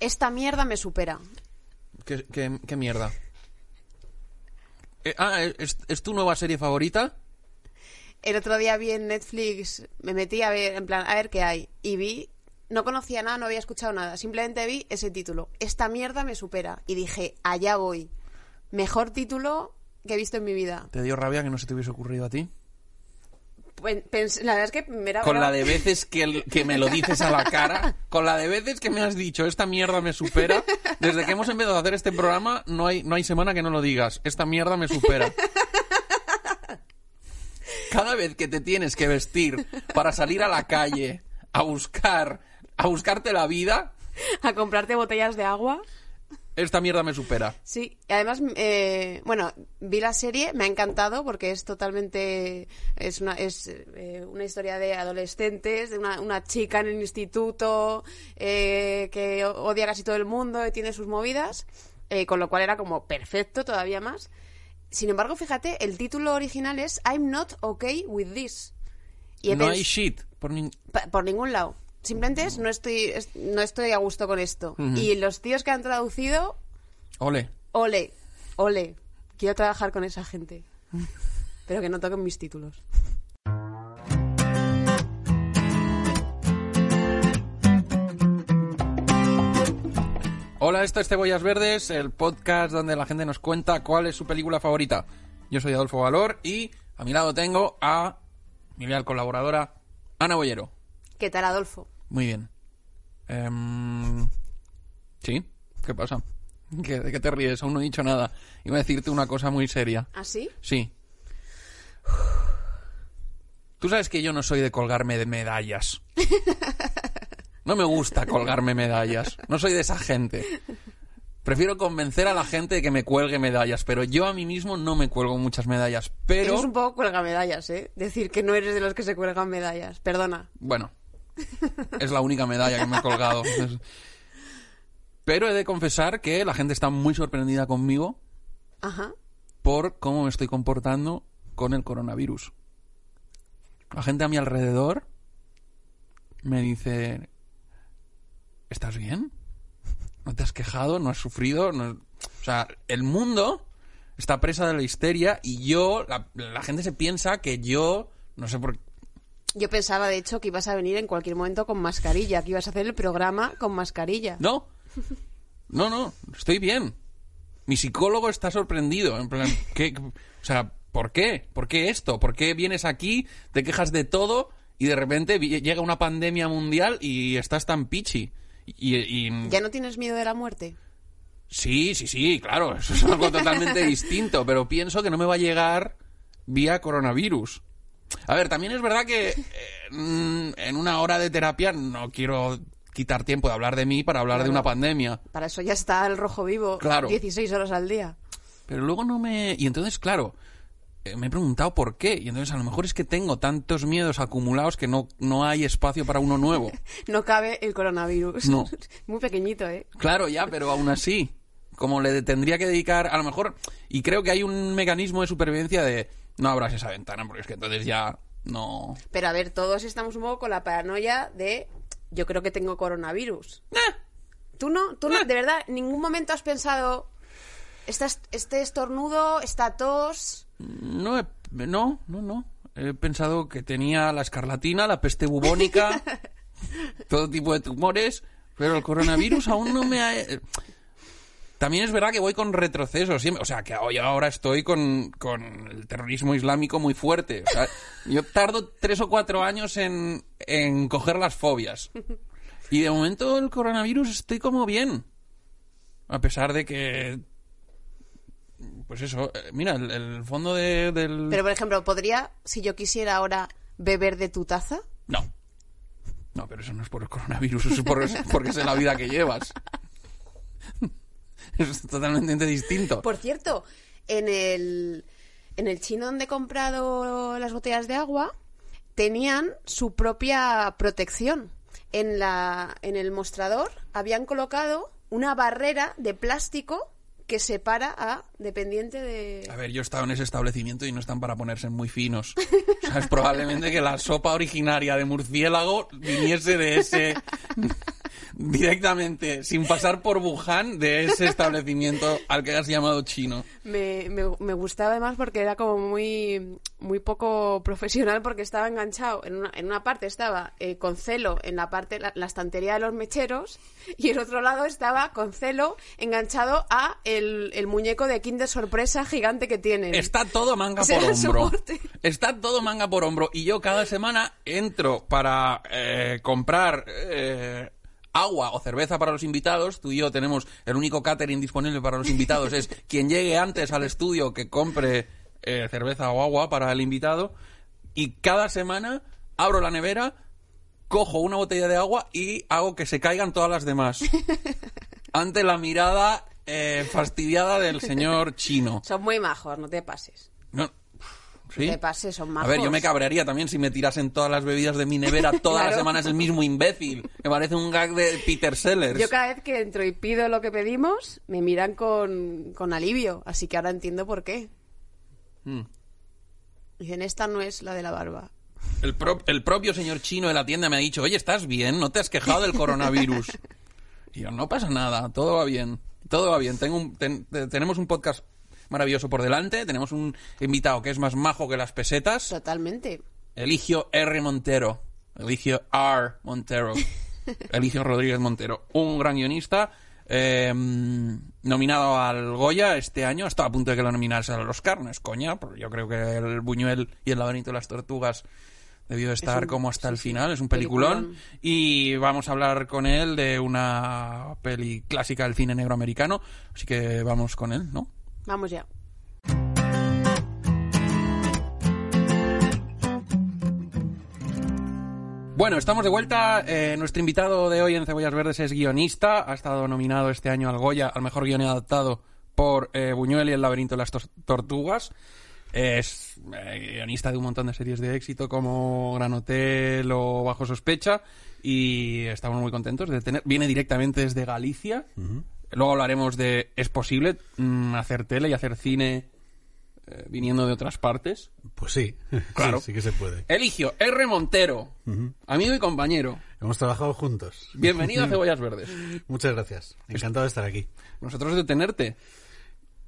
Esta mierda me supera. ¿Qué, qué- qué mierda? Eh, ah, ¿es, es tu nueva serie favorita? El otro día vi en Netflix, me metí a ver, en plan, a ver qué hay. Y vi, no conocía nada, no había escuchado nada. Simplemente vi ese título. Esta mierda me supera. Y dije, allá voy. Mejor título que he visto en mi vida. ¿Te dio rabia que no se te hubiese ocurrido a ti? Pen- pens- la verdad es que me era Con la de veces que, el- que me lo dices a la cara, con la de veces que me has dicho, esta mierda me supera, desde que hemos empezado a hacer este programa, no hay, no hay semana que no lo digas, esta mierda me supera. Cada vez que te tienes que vestir para salir a la calle a buscar, a buscarte la vida, a comprarte botellas de agua. Esta mierda me supera. Sí, y además, eh, bueno, vi la serie, me ha encantado porque es totalmente, es una, es eh, una historia de adolescentes, de una, una chica en el instituto eh, que odia casi todo el mundo y tiene sus movidas, con lo cual era como perfecto todavía más. Sin embargo, fíjate, el título original es I'm not okay with this. Y No hay shit. Por por ningún lado. Simplemente es no estoy, es- no estoy a gusto con esto. Y los tíos que han traducido, Ole. ole, ole. Quiero trabajar con esa gente. Pero que no toquen mis títulos. Hola, esto es Cebollas Verdes, el podcast donde la gente nos cuenta cuál es su película favorita. Yo soy Adolfo Valor y a mi lado tengo a mi leal colaboradora, Ana Bollero. ¿Qué tal, Adolfo? Muy bien. Em, ¿Sí? ¿Qué pasa? ¿Qué- ¿De qué te ríes? Aún no he dicho nada. Iba a decirte una cosa muy seria. ¿Así? Sí. Tú sabes que yo no soy de colgarme de medallas. No me gusta colgarme medallas. No soy de esa gente. Prefiero convencer a la gente de que me cuelgue medallas, pero yo a mí mismo no me cuelgo muchas medallas. Pero, Eres un poco cuelga medallas, ¿eh? Decir que no eres de los que se cuelgan medallas. Perdona. bueno, es la única medalla que me he colgado. Pero he de confesar que la gente está muy sorprendida conmigo Ajá. por cómo me estoy comportando con el coronavirus. La gente a mi alrededor me dice, ¿estás bien? ¿No te has quejado? ¿No has sufrido? No- O sea, el mundo está presa de la histeria y yo, la, la gente se piensa que yo, no sé por qué, Yo pensaba, de hecho, que ibas a venir en cualquier momento con mascarilla, que ibas a hacer el programa con mascarilla. No, no, no, estoy bien. Mi psicólogo está sorprendido. En plan, ¿qué? O sea, ¿por qué? ¿Por qué esto? ¿Por qué vienes aquí, te quejas de todo y de repente llega una pandemia mundial y estás tan pichi? Y, y- ¿Ya no tienes miedo de la muerte? sí, sí, sí, claro, eso es algo totalmente distinto, pero pienso que no me va a llegar vía coronavirus. A ver, también es verdad que eh, mm, en una hora de terapia no quiero quitar tiempo de hablar de mí para hablar de una pandemia. Para eso ya está el rojo vivo Claro. 16 horas al día. Pero luego no me... Y entonces, claro, eh, me he preguntado por qué. Y entonces a lo mejor es que tengo tantos miedos acumulados que no, no hay espacio para uno nuevo. No cabe el coronavirus. No. Muy pequeñito, ¿eh? Claro, ya, pero aún así, como le tendría que dedicar, a lo mejor, y creo que hay un mecanismo de supervivencia de no abras esa ventana, porque es que entonces ya no... Pero a ver, todos estamos un poco con la paranoia de yo creo que tengo coronavirus. ¿Tú no? ¿Tú no? ¿De verdad? ¿En ningún momento has pensado "Esta- este estornudo, esta tos? No, he- no, no, no. He pensado que tenía la escarlatina, la peste bubónica, todo tipo de tumores, pero el coronavirus aún no me ha... También es verdad que voy con retrocesos siempre. O sea, que hoy ahora estoy con, con el terrorismo islámico muy fuerte. O sea, yo tardo tres o cuatro años en, en coger las fobias. Y de momento el coronavirus estoy como bien. A pesar de que... Pues eso, eh, mira, el, el fondo de- del... Pero, por ejemplo, ¿podría, si yo quisiera ahora, beber de tu taza? No. No, pero eso no es por el coronavirus, eso es por- es porque es la vida que llevas. es totalmente distinto. Por cierto, en el, en el chino donde he comprado las botellas de agua, tenían su propia protección. En, la, en el mostrador habían colocado una barrera de plástico que separa a dependiente de... A ver, yo he estado en ese establecimiento y no están para ponerse muy finos. O sea, es probablemente que la sopa originaria de murciélago viniese de ese... directamente, sin pasar por Wuhan, de ese establecimiento al que has llamado chino. Me, me, me gustaba además porque era como muy, muy poco profesional porque estaba enganchado. En una, en una parte estaba eh, con celo en la parte, la, la estantería de los mecheros y en otro lado estaba con celo enganchado a el, el muñeco de Kinder Sorpresa gigante que tienen. Está todo manga por el hombro. Está todo manga por hombro. Y yo cada semana entro para eh, comprar eh, agua o cerveza para los invitados. Tú y yo tenemos el único catering disponible para los invitados. es quien llegue antes al estudio que compre eh, cerveza o agua para el invitado. Y cada semana abro la nevera, cojo una botella de agua y hago que se caigan todas las demás. Ante la mirada eh, fastidiada del señor chino. Son muy majos, no te pases. No, A ver, yo me cabrearía también si me tirasen todas las bebidas de mi nevera todas las Claro. semanas el mismo imbécil. Me parece un gag de Peter Sellers. Yo cada vez que entro y pido lo que pedimos, me miran con, con alivio, así que ahora entiendo por qué. Mm. Dicen, esta no es la de la barba. El, pro- el propio señor chino de la tienda me ha dicho, oye, ¿estás bien? ¿No te has quejado del coronavirus? y yo, no pasa nada, todo va bien. Todo va bien. Tengo un- ten- te- tenemos un podcast maravilloso por delante. Tenemos un invitado que es más majo que las pesetas. Totalmente. Eligio R. Montero. Eligio R. Montero. Eligio Rodríguez Montero. Un gran guionista. eh, nominado al Goya este año. Estaba a punto de que lo nominase al Oscar. No es coña. porque yo creo que el Buñuel y el laberinto de las tortugas debió estar un- como hasta el final. Es un peliculón. Peliculón. Y vamos a hablar con él de una peli clásica del cine negro americano. Así que vamos con él, ¿no? Vamos ya. Bueno, estamos de vuelta. Eh, nuestro invitado de hoy en Cebollas Verdes es guionista. Ha estado nominado este año al Goya al mejor guion adaptado por eh, Buñuel y El laberinto de las tor- tortugas. Es eh, guionista de un montón de series de éxito como Gran Hotel o Bajo Sospecha. Y estamos muy contentos de tener. Viene directamente desde Galicia. Luego hablaremos de. ¿Es posible mm, hacer tele y hacer cine eh, viniendo de otras partes? Pues sí, Claro. sí, sí que se puede. Eligio R. Montero, amigo y compañero. Hemos trabajado juntos. Bienvenido a Cebollas Verdes. Muchas gracias. Encantado de estar aquí. Nosotros de tenerte.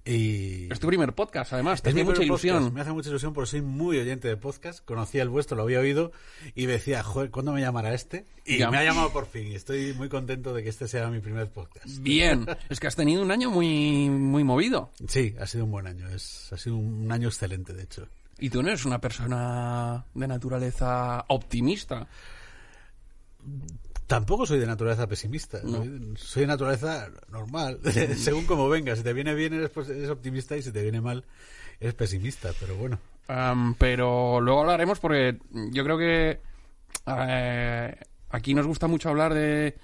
Y... Es tu primer podcast, además. Te hace mucha ilusión. podcast. Me hace mucha ilusión porque soy muy oyente de podcast. Conocía el vuestro, lo había oído y decía, joder, ¿cuándo me llamará este? Y me ha llamado por fin. Y estoy muy contento de que este sea mi primer podcast. Bien. Es que has tenido un año muy, muy movido. Sí, ha sido un buen año. Es, ha sido un año excelente, de hecho. Y tú no eres una persona de naturaleza optimista. Tampoco soy de naturaleza pesimista. No. Soy, de naturaleza normal. Según como venga. Si te viene bien, eres, pues, eres optimista y si te viene mal, eres pesimista. Pero bueno. Am, pero luego hablaremos porque yo creo que eh, aquí nos gusta mucho hablar de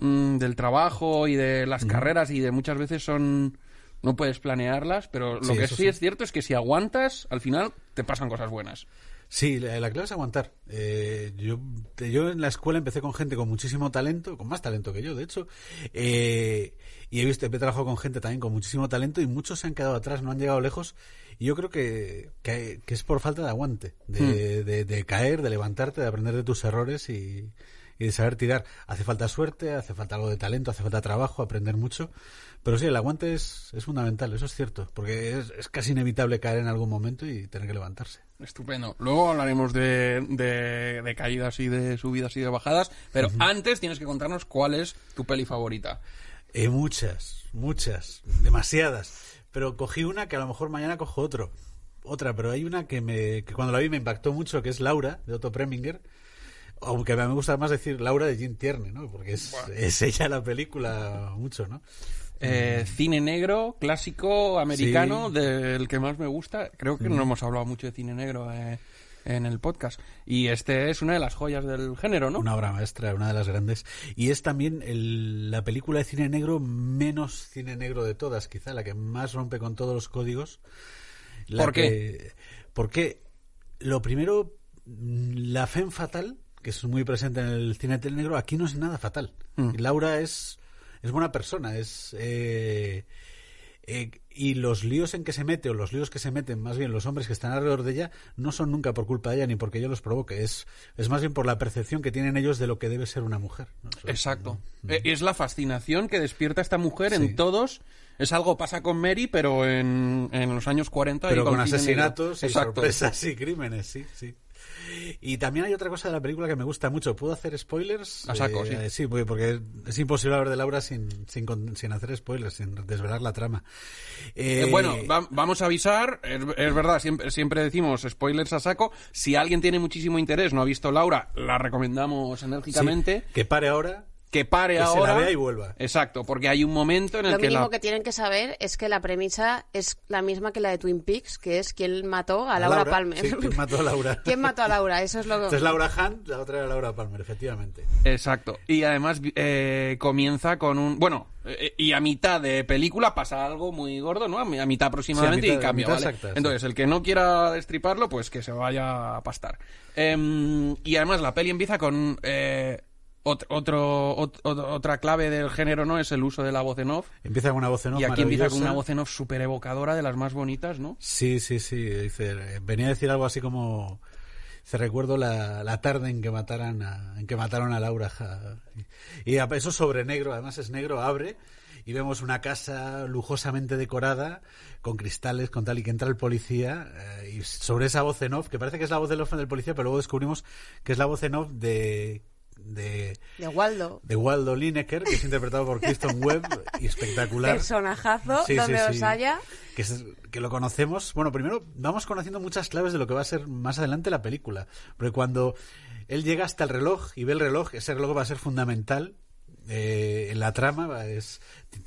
mm, del trabajo y de las carreras y de muchas veces son no puedes planearlas, pero lo Sí, que sí, sí. es cierto es que si aguantas, al final te pasan cosas buenas. Sí, la, la clave es aguantar. Eh, yo, yo en la escuela empecé con gente con muchísimo talento, con más talento que yo, de hecho. eh, y he visto, he trabajado con gente también con muchísimo talento y muchos se han quedado atrás, no han llegado lejos. Y yo creo que, que, que es por falta de aguante, de, de- de caer, de levantarte, de aprender de tus errores y, y de saber tirar. Hace falta suerte, hace falta algo de talento, hace falta trabajo, aprender mucho. Pero sí, el aguante es, es fundamental, eso es cierto, porque es, es casi inevitable caer en algún momento y tener que levantarse. Estupendo. Luego hablaremos de, de- de caídas y de subidas y de bajadas, pero antes tienes que contarnos cuál es tu peli favorita. Eh, muchas, muchas, demasiadas. Pero cogí una que a lo mejor mañana cojo otro. Otra, pero hay una que, me, que cuando la vi me impactó mucho, que es Laura, de Otto Preminger. Aunque a mí me gusta más decir Laura de Jim Tierney, ¿no? Porque es, es ella la película mucho, ¿no? Eh, cine negro, clásico, americano, del que más me gusta. Creo que no hemos hablado mucho de cine negro. eh. en el podcast. Y este es una de las joyas del género, ¿no? Una obra maestra, una de las grandes. Y es también el- la película de cine negro menos cine negro de todas, quizá la que más rompe con todos los códigos. La ¿Por qué? que- porque lo primero, la femme fatal, que es muy presente en el cine negro, aquí no es nada fatal. Mm. Laura es, es buena persona, es... eh, eh, y los líos en que se mete, o los líos que se meten, más bien los hombres que están alrededor de ella, no son nunca por culpa de ella ni porque ella los provoque. Es, es más bien por la percepción que tienen ellos de lo que debe ser una mujer. ¿no? Eso es- Exacto. Eh, Es la fascinación que despierta esta mujer Mm. Sí. en todos. Es algo pasa con Mary, pero en, en los años 40. y Pero con negro. asesinatos y Exacto. sorpresas y crímenes, sí, sí. Y también hay otra cosa de la película que me gusta mucho. ¿Puedo hacer spoilers? A saco, Eh, sí. porque- porque es imposible hablar de Laura sin, sin, sin hacer spoilers, sin desvelar la trama. Eh, Eh, bueno, va- vamos a avisar, es, es verdad, siempre, siempre decimos spoilers a saco. Si alguien tiene muchísimo interés, no ha visto Laura, la recomendamos sí, enérgicamente. que pare ahora. Que pare Que se ahora. la vea y vuelva. Exacto, porque hay un momento en el Lo que mínimo la... que tienen que saber es que la premisa es la misma que la de Twin Peaks, que es quién mató a Laura, Palmer. Sí, ¿quién mató a Laura? ¿Quién mató a Laura? Eso es lo Esta es Laura Hunt, la otra era Laura Palmer, efectivamente. Exacto. Y además eh, comienza con un... Bueno, eh, y a mitad de película pasa algo muy gordo, ¿no? A mi- a mitad aproximadamente Sí, a mitad- y cambia, a mitad ¿vale? exacta, sí. Entonces, el que no quiera destriparlo, pues que se vaya a pastar. Em, y además la peli empieza con... ot- otro, ot- ot- otra clave del género, ¿no? Es el uso de la voz en off. Empieza con una voz en off y aquí empieza con una voz en off súper evocadora de las más bonitas, ¿no? Sí, sí, sí. Dice, venía a decir algo así como. Se recuerdo la, la tarde en que mataran a, en que mataron a Laura. Y, y eso sobre negro, además es negro, abre y vemos una casa lujosamente decorada con cristales, con tal y que entra el policía eh, y sobre esa voz en off, que parece que es la voz del off del policía, pero luego descubrimos que es la voz en off de de, de Waldo. de Waldo Lineker, que es interpretado por Kristen Webb y espectacular. Personajazo, Sí, sí, donde sí. los haya. Que, es- que lo conocemos. Bueno, primero vamos conociendo muchas claves de lo que va a ser más adelante la película. Porque cuando él llega hasta el reloj y ve el reloj, ese reloj va a ser fundamental eh, en la trama. Es,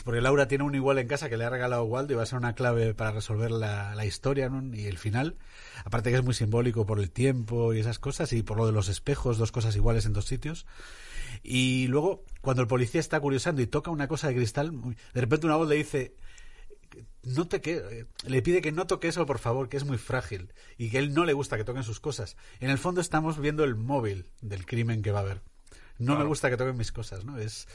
porque Laura tiene un igual en casa que le ha regalado Waldo y va a ser una clave para resolver la, la historia ¿no? y el final. Aparte que es muy simbólico por el tiempo y esas cosas y por lo de los espejos, dos cosas iguales en dos sitios. Y luego, cuando el policía está curiosando y toca una cosa de cristal, de repente una voz le dice, no te que le pide que no toque eso por favor que es muy frágil y que él no le gusta que toquen sus cosas. En el fondo estamos viendo el móvil del crimen que va a haber. No me gusta que toquen mis cosas no es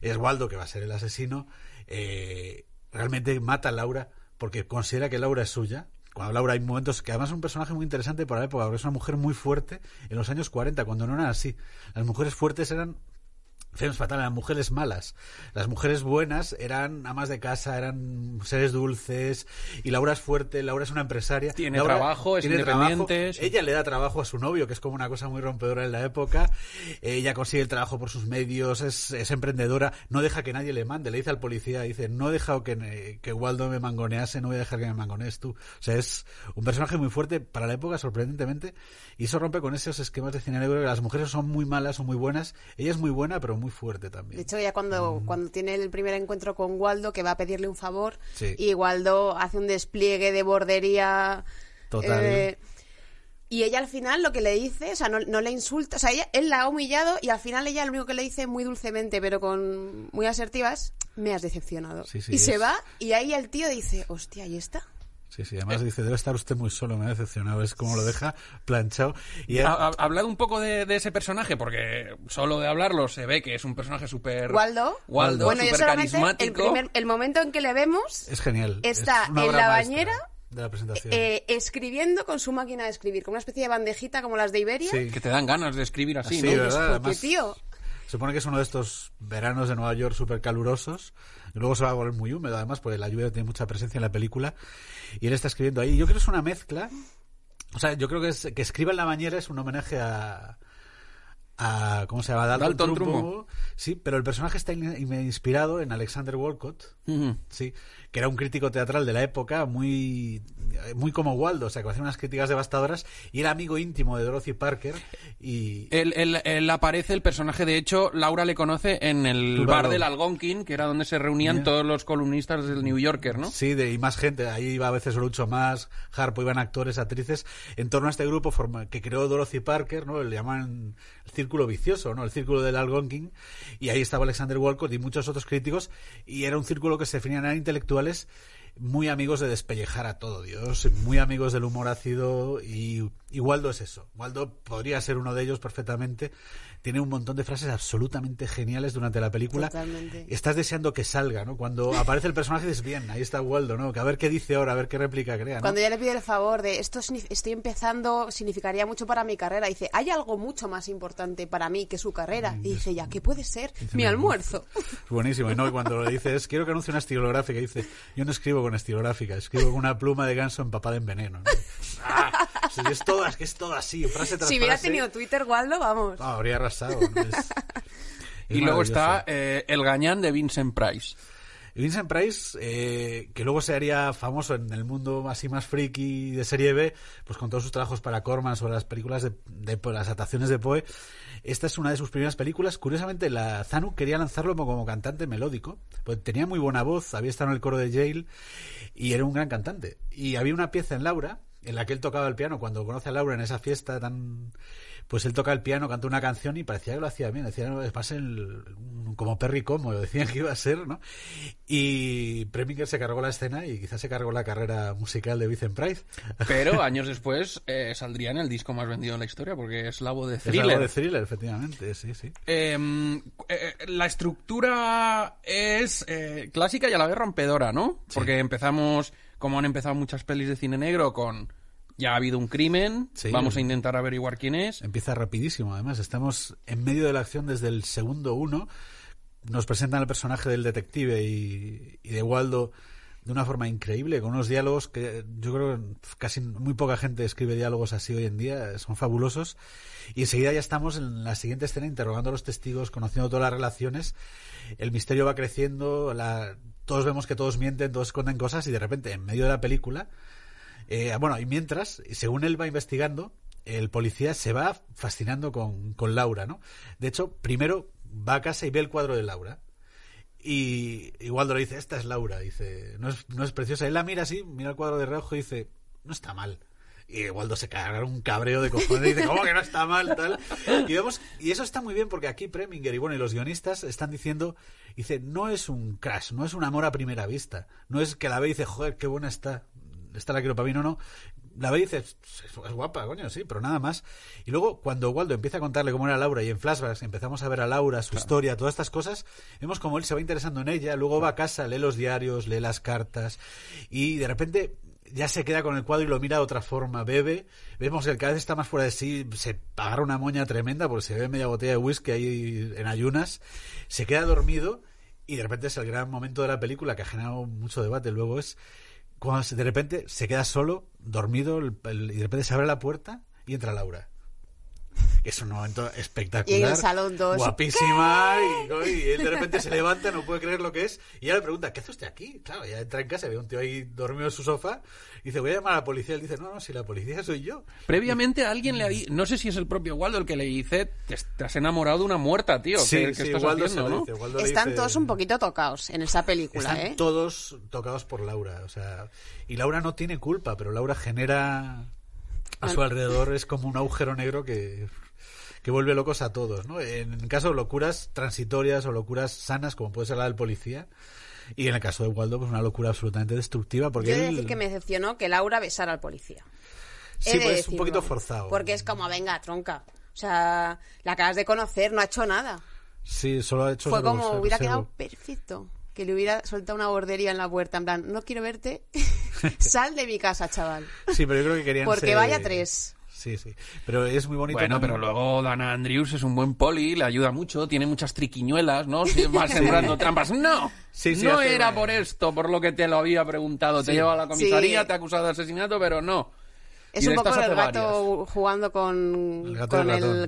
es Waldo que va a ser el asesino. Eh, realmente mata a Laura porque considera que Laura es suya Laura hay momentos que además es un personaje muy interesante para la época es una mujer muy fuerte en los años 40 cuando no eran así. Las mujeres fuertes eran Femmes fatales, eran mujeres malas. Las mujeres buenas eran amas de casa, eran seres dulces. Y Laura es fuerte, Laura es una empresaria. Tiene Laura trabajo, es tiene independiente, trabajo. Ella le da trabajo a su novio, que es como una cosa muy rompedora en la época. Ella consigue el trabajo por sus medios, es, es emprendedora, no deja que nadie le mande. Le dice al policía, dice, no he dejado que, que Waldo me mangonease, no voy a dejar que me mangonees tú. O sea, es un personaje muy fuerte para la época, sorprendentemente. Y eso rompe con esos esquemas de cine negro que las mujeres son muy malas o muy buenas. Ella es muy buena, pero muy fuerte también. De hecho, ya cuando, cuando tiene el primer encuentro con Waldo, que va a pedirle un favor, Sí. y Waldo hace un despliegue de bordería. Total. eh, y ella al final lo que le dice, o sea, no, no le insulta, o sea, ella, él la ha humillado y al final ella lo único que le dice muy dulcemente, pero con muy asertivas, me has decepcionado. Sí, sí, y se va y ahí el tío dice, hostia, ¿y está? Sí, sí, además dice, debe estar usted muy solo, me ha decepcionado. Es como lo deja planchado. Y Ha, ha- hablad un poco de, de ese personaje, porque solo de hablarlo se ve que es un personaje súper... Waldo. Waldo, bueno, yo súper solamente el, carismático. primer, el momento en que le vemos es genial. Está Es en la maestra bañera, de la presentación. eh, escribiendo con su máquina de escribir, con una especie de bandejita como las de Iberia. Sí. Que te dan ganas de escribir así, Así, ¿no? ¿verdad? Porque, Además- tío, Se supone que es uno de estos veranos de Nueva York súper calurosos. Luego se va a volver muy húmedo, además, porque la lluvia tiene mucha presencia en la película. Y él está escribiendo ahí. Yo creo que es una mezcla. O sea, yo creo que, es, que escriba en la bañera es un homenaje a, a ¿cómo se llama? Dalton, Dalton Trumbo. Trumbo. Sí, pero el personaje está in- inspirado en Alexander Walcott, sí, que era un crítico teatral de la época, muy muy como Waldo, o sea, que hacía unas críticas devastadoras y era amigo íntimo de Dorothy Parker y Él, él- él aparece, el personaje, de hecho, Laura le conoce en el bar del Algonquin, que era donde se reunían Ya. todos los columnistas del New Yorker, ¿no? Sí, de, y más gente. Ahí iba a veces Groucho más, Harpo, iban actores, actrices. En torno a este grupo que creó Dorothy Parker, ¿no? Le llaman el círculo vicioso, ¿no? El círculo del Algonquin. Y ahí estaba Alexander Walcott y muchos otros críticos. Y era un círculo que se definían eran muy amigos de despellejar a todo Dios, muy amigos del humor ácido y, y Waldo es eso. Waldo podría ser uno de ellos perfectamente. Tiene un montón de frases absolutamente geniales durante la película. Totalmente. Estás deseando que salga, ¿no? Cuando aparece el personaje dices, bien, ahí está Waldo, ¿no? Que a ver qué dice ahora, a ver qué réplica crea, ¿no? Cuando ya le pide el favor de esto estoy empezando, significaría mucho para mi carrera. Dice, hay algo mucho más importante para mí que su carrera. Y dice, ya, ¿qué puede ser? Mi almuerzo. Es buenísimo, ¿no? Y cuando le dices, quiero que anuncie una estilográfica, dice, yo no escribo con estilográfica, escribo con una pluma de ganso empapada en veneno. ¿no? ¡Ah! Sí, es todo, es que es todo así, frase tras Si hubiera frase. tenido Twitter, Waldo, vamos. Ah, habría arrasado. ¿no? Es- es Y luego está eh, El Gañán de Vincent Price. Vincent Price, eh, que luego se haría famoso en el mundo así más friki de serie B, pues con todos sus trabajos para Corman sobre las películas de, de las adaptaciones de Poe. Esta es una de sus primeras películas. Curiosamente, la Zanu quería lanzarlo como, como cantante melódico, pues tenía muy buena voz, había estado en el coro de Yale y era un gran cantante. Y había una pieza en Laura en la que él tocaba el piano cuando conoce a Laura en esa fiesta tan pues él toca el piano, canta una canción y parecía que lo hacía bien, decía, no, un- como Perry Como, decían que iba a ser, ¿no? Y Preminger se cargó la escena y quizás se cargó la carrera musical de Vincent Price. Pero años después eh, saldría en el disco más vendido de la historia, porque es la voz de Es algo Thriller. de thriller, efectivamente, sí, sí. Eh, eh, la estructura es eh, clásica y a la vez rompedora, ¿no? Porque empezamos, como han empezado muchas pelis de cine negro, con ya ha habido un crimen, Sí. vamos a intentar averiguar quién es. Empieza rapidísimo, además. Estamos en medio de la acción desde el segundo uno. Nos presentan el personaje del detective y, y de Waldo de una forma increíble, con unos diálogos que yo creo que casi muy poca gente escribe diálogos así hoy en día, son fabulosos. Y enseguida ya estamos en la siguiente escena interrogando a los testigos, conociendo todas las relaciones. El misterio va creciendo, la- todos vemos que todos mienten, todos esconden cosas y de repente, en medio de la película, eh, bueno, y mientras, según él va investigando, el policía se va fascinando con, con Laura, ¿no? De hecho, primero va a casa y ve el cuadro de Laura. Y, y Waldo le dice, esta es Laura, dice, no es, no es preciosa. Él la mira así, mira el cuadro de reojo y dice, no está mal. Y Waldo se carga un cabreo de cojones y dice, ¿cómo que no está mal? Tal. Y, vemos, y eso está muy bien porque aquí Preminger y bueno, y los guionistas están diciendo, dice, no es un crash, no es un amor a primera vista. No es que la ve y dice, joder, qué buena está. Esta la quiero para mí, no, no. La ve y dice, es, guapa, coño, sí, pero nada más. Y luego, cuando Waldo empieza a contarle cómo era Laura y en flashbacks empezamos a ver a Laura, su historia, todas estas cosas, vemos como él se va interesando en ella, luego va a casa, lee los diarios, lee las cartas y de repente ya se queda con el cuadro y lo mira de otra forma, bebe, vemos que cada vez está más fuera de sí, se agarra una moña tremenda porque se bebe media botella de whisky ahí en ayunas, se queda dormido y de repente es el gran momento de la película que ha generado mucho debate, luego es cuando de repente se queda solo, dormido, el- y de repente se abre la puerta y entra Laura. Que es un momento espectacular. Y en el salón dos, Guapísima. Y, y él de repente se levanta, no puede creer lo que es. Y ella le pregunta, ¿qué hace usted aquí? Claro, ya entra en casa, ve un tío ahí dormido en su sofá. Y dice, voy a llamar a la policía. Él dice, no, no, si la policía soy yo. Previamente alguien le ha dicho, no sé si es el propio Waldo el que le dice, te, te has enamorado de una muerta, tío. ¿Qué, qué estás Waldo haciendo, se lo no? dice, Waldo Están dice- todos un poquito tocados en esa película, Están ¿eh? todos tocados por Laura, o sea, y Laura no tiene culpa, pero Laura genera a su alrededor es como un agujero negro que que vuelve locos a todos, ¿no? En el caso de locuras transitorias o locuras sanas, como puede ser la del policía, y en el caso de Waldo, pues una locura absolutamente destructiva, porque Yo he de él- decir que me decepcionó que Laura besara al policía. sí, de pues, un decirlo. poquito forzado. Porque es como, venga, tronca. O sea, la acabas de conocer, no ha hecho nada. Sí, solo ha hecho Fue como, hubiera quedado perfecto. Que le hubiera soltado una bordería en la puerta, en plan, no quiero verte, sal de mi casa, chaval. Sí, pero yo creo que querían Porque ser- vaya tres. Sí, sí. Pero es muy bonito. Bueno, también- pero luego Dana Andrews es un buen poli, le ayuda mucho, tiene muchas triquiñuelas, ¿no? Si va sembrando trampas. No, Sí, sí, no era por esto, por lo que te lo había preguntado. Te lleva a la comisaría, Sí. te ha acusado de asesinato, pero no. Es un poco el gato jugando con, El gato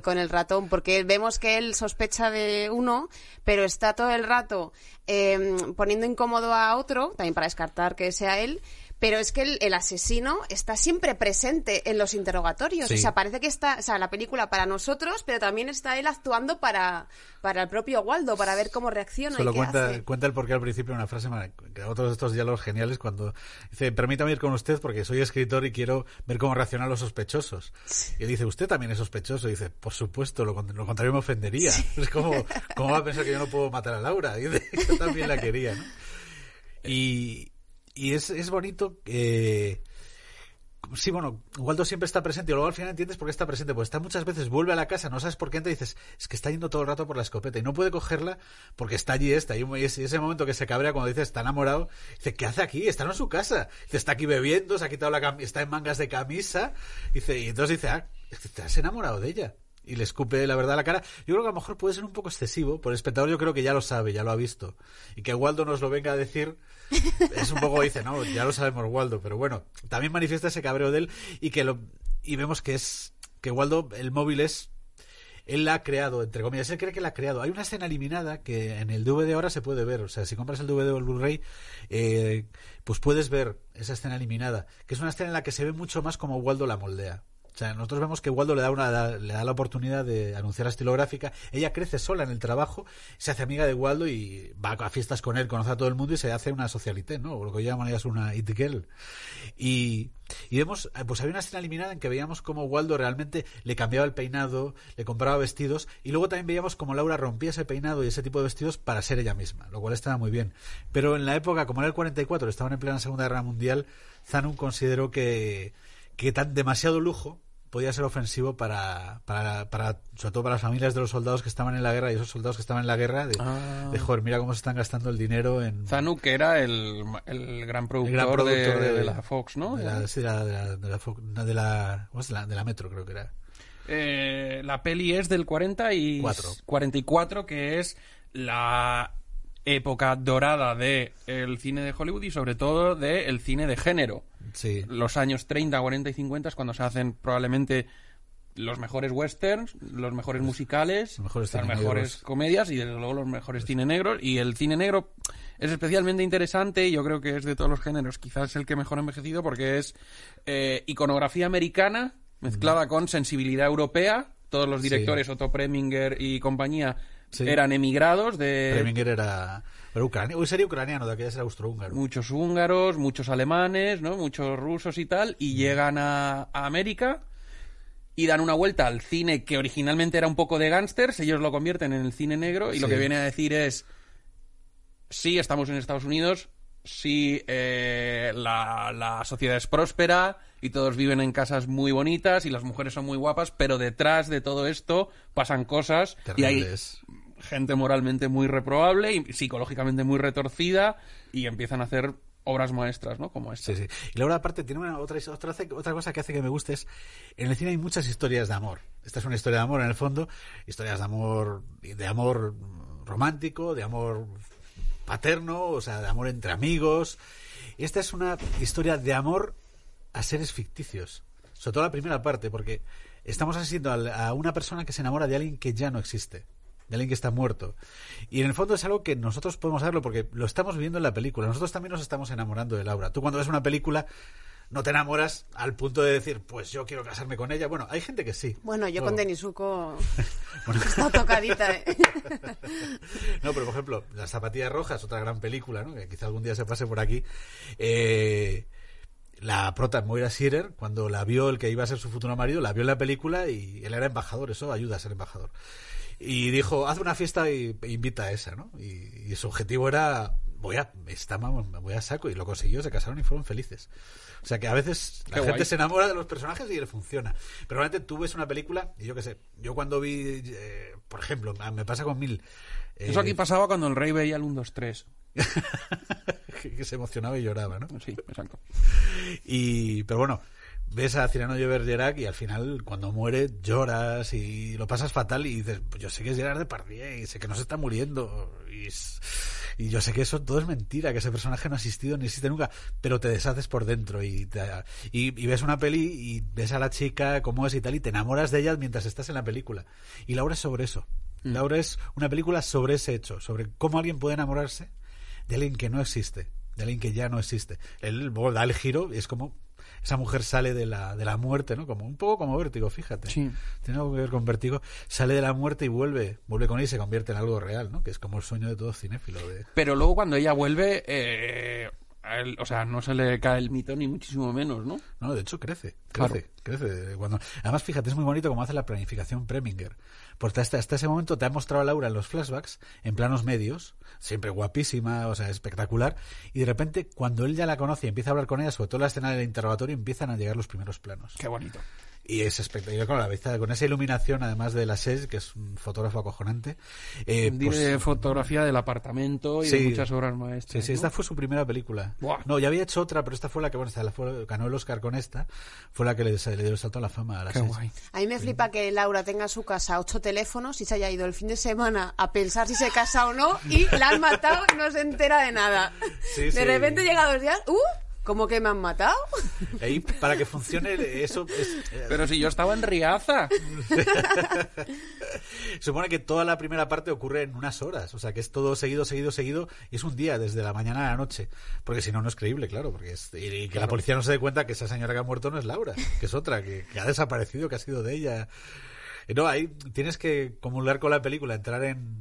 con el ratón, porque vemos que él sospecha de uno, pero está todo el rato eh, poniendo incómodo a otro, también para descartar que sea él. Pero es que el, el asesino está siempre presente en los interrogatorios. Sí. O sea, parece que está, o sea, la película para nosotros, pero también está él actuando para, para el propio Waldo, para ver cómo reacciona Solo y qué cuenta, hace. cuenta el porqué al principio una frase, otros de estos diálogos geniales cuando dice, permítame ir con usted porque soy escritor y quiero ver cómo reaccionan los sospechosos. Y él dice, usted también es sospechoso. Y dice, por supuesto, lo, lo contrario me ofendería. Es como, ¿cómo va a pensar que yo no puedo matar a Laura? Y dice, yo también la quería, ¿no? Y, y es, es bonito que... Sí, bueno, Waldo siempre está presente y luego al final entiendes por qué está presente. Pues está muchas veces, vuelve a la casa, no sabes por qué entra y dices, es que está yendo todo el rato por la escopeta y no puede cogerla porque está allí esta. Y es- y ese momento que se cabrea cuando dice está enamorado, dice, ¿qué hace aquí? Está en su casa. Dice, está aquí bebiendo, se ha quitado la está en mangas de camisa. Dice, y entonces dice, ah, te has enamorado de ella. Y le escupe la verdad a la cara. Yo creo que a lo mejor puede ser un poco excesivo. Por el espectador yo creo que ya lo sabe, ya lo ha visto. Y que Waldo nos lo venga a decir es un poco dice no ya lo sabemos Waldo pero bueno también manifiesta ese cabreo de él y que lo y vemos que es que Waldo el móvil es él la ha creado entre comillas él cree que la ha creado hay una escena eliminada que en el DVD ahora se puede ver o sea si compras el DVD o el Blu-ray eh, pues puedes ver esa escena eliminada que es una escena en la que se ve mucho más como Waldo la moldea sea, nosotros vemos que Waldo le da, una, le da la oportunidad de anunciar la estilográfica. Ella crece sola en el trabajo, se hace amiga de Waldo y va a fiestas con él, conoce a todo el mundo y se hace una socialité, ¿no? O lo que llaman ellas una it girl. Y, y vemos, eh, pues había una escena eliminada en que veíamos cómo Waldo realmente le cambiaba el peinado, le compraba vestidos y luego también veíamos cómo Laura rompía ese peinado y ese tipo de vestidos para ser ella misma, lo cual estaba muy bien. Pero en la época, como era el 44, estaban en plena Segunda Guerra Mundial, Zanun consideró que, que tan demasiado lujo podía ser ofensivo para, para, para, sobre todo para las familias de los soldados que estaban en la guerra y esos soldados que estaban en la guerra de, Ah. de joder, mira cómo se están gastando el dinero en... Zanuck que era el, el gran productor, el gran productor de, de, de la Fox, ¿no? De la, sí, de la, de la, de la, de la- Metro, creo que era. Eh, la peli es del 40 y Cuatro. 44, que es la época dorada del el cine de Hollywood y sobre todo del cine de género. Sí. Los años 30, 40 y 50 es cuando se hacen probablemente los mejores westerns, los mejores musicales, Los mejores las mejores negros. comedias y desde luego los mejores cine negros. Y el cine negro es especialmente interesante y yo creo que es de todos los géneros quizás el que mejor ha envejecido porque es eh, iconografía americana mezclada con sensibilidad europea. Todos los Sí. directores, Otto Preminger y compañía, Sí. eran emigrados de Preminger era, era ucraniano, sería ucraniano, de aquella era austrohúngaro. muchos húngaros, muchos alemanes, ¿no? Muchos rusos y tal, y llegan a, a América y dan una vuelta al cine que originalmente era un poco de gángsters, ellos lo convierten en el cine negro y lo que viene a decir es, sí, estamos en Estados Unidos, sí, eh, la, la sociedad es próspera y todos viven en casas muy bonitas y las mujeres son muy guapas, pero detrás de todo esto pasan cosas y hay Terribles. Gente moralmente muy reprobable y psicológicamente muy retorcida y empiezan a hacer obras maestras, ¿no? Como esta. Sí, sí. Y luego aparte tiene una, otra, otra, otra cosa que hace que me guste es, en el cine hay muchas historias de amor. Esta es una historia de amor en el fondo, historias de amor, de amor romántico, de amor paterno, o sea, de amor entre amigos. Esta es una historia de amor a seres ficticios. Sobre todo la primera parte, porque estamos asistiendo a una persona que se enamora de alguien que ya no existe, de alguien que está muerto. Y en el fondo es algo que nosotros podemos saberlo porque lo estamos viviendo en la película. Nosotros también nos estamos enamorando de Laura. Tú cuando ves una película no te enamoras al punto de decir, pues yo quiero casarme con ella. Bueno, hay gente que sí. Bueno, yo con Denisuko Bueno. está tocadita. ¿eh? No, pero por ejemplo, Las zapatillas rojas, otra gran película, ¿no? que quizá algún día se pase por aquí. Eh, la prota Moira Shearer, cuando la vio el que iba a ser su futuro marido, la vio en la película y él era embajador, eso ayuda a ser embajador. Y dijo, haz una fiesta y e invita a esa, ¿no? Y, y su objetivo era, voy a, está, vamos, me voy a saco, y lo consiguió, se casaron y fueron felices. O sea que a veces la gente se enamora de los personajes y le funciona. Pero realmente tú ves una película, y yo qué sé, yo cuando vi, eh, por ejemplo, me pasa con Mil. eh, Eso aquí pasaba cuando el rey veía el 1, 2, 3. que, que se emocionaba y lloraba, ¿no? Sí, exacto. Y, pero bueno, ves a Cyrano de Bergerac y al final cuando muere lloras y lo pasas fatal y dices, pues yo sé que es Gerard Depardieu y sé que no se está muriendo y, es- y yo sé que eso todo es mentira, que ese personaje no ha existido ni existe nunca, pero te deshaces por dentro y, te- y, y ves una peli y ves a la chica cómo es y tal y te enamoras de ella mientras estás en la película. Y Laura es sobre eso. Laura es una película sobre ese hecho, sobre cómo alguien puede enamorarse de alguien que no existe, de alguien que ya no existe. Él da el giro y es como esa mujer sale de la, de la muerte, ¿no? Como un poco como vértigo, fíjate. Sí. Tiene algo que ver con vértigo. Sale de la muerte y vuelve, vuelve con él y se convierte en algo real, ¿no? Que es como el sueño de todo cinéfilo. De... Pero luego cuando ella vuelve, eh, a él- o sea, no se le cae el mito ni muchísimo menos, ¿no? No, de hecho crece, Claro. crece, crece. Cuando... Además, fíjate, es muy bonito cómo hace la planificación Preminger. Porque hasta, hasta ese momento te ha mostrado a Laura en los flashbacks, en planos medios, siempre guapísima, o sea, espectacular. Y de repente, cuando él ya la conoce y empieza a hablar con ella, sobre todo la escena del interrogatorio, empiezan a llegar los primeros planos. Qué bonito. Y es espectacular con la vista, con esa iluminación, además de la SES, que es un fotógrafo acojonante. Eh, pues, fotografía del apartamento y Sí. de muchas obras Sí, maestras. sí, ¿no? esta fue su primera película. Buah. No, ya había hecho otra, pero esta fue la que, bueno, esta la fue- ganó el Oscar con esta. Fue la que le, le dio el salto a la fama a la Qué SES. guay. A mí me flipa que Laura tenga en su casa ocho teléfonos y se haya ido el fin de semana a pensar si se casa o no y la han matado y no se entera de nada. Sí, de sí. repente llega dos días, ¡uh! ¿Cómo que me han matado? Para que funcione eso, es, eh, Pero si yo estaba en Riaza. supone que toda la primera parte ocurre en unas horas. O sea, que es todo seguido, seguido, seguido. Y es un día, desde la mañana a la noche. Porque si no, no es creíble, claro. Porque es, y, y que la policía no se dé cuenta que esa señora que ha muerto no es Laura, que es otra, que, que ha desaparecido, que ha sido de ella. Eh, No, ahí tienes que comulgar con la película, entrar en...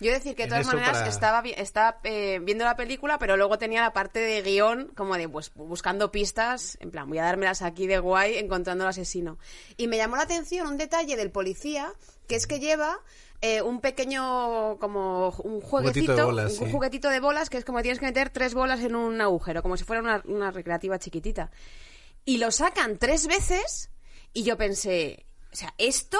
Yo decir que de todas maneras para- estaba, estaba eh, viendo la película, pero luego tenía la parte de guion como de pues buscando pistas, en plan, voy a dármelas aquí de guay encontrando al asesino. Y me llamó la atención un detalle del policía, que es que lleva eh, un pequeño como un jueguecito, de bolas, un sí. juguetito de bolas, que es como tienes que meter tres bolas en un agujero, como si fuera una, una recreativa chiquitita. Y lo sacan tres veces y yo pensé, o sea, esto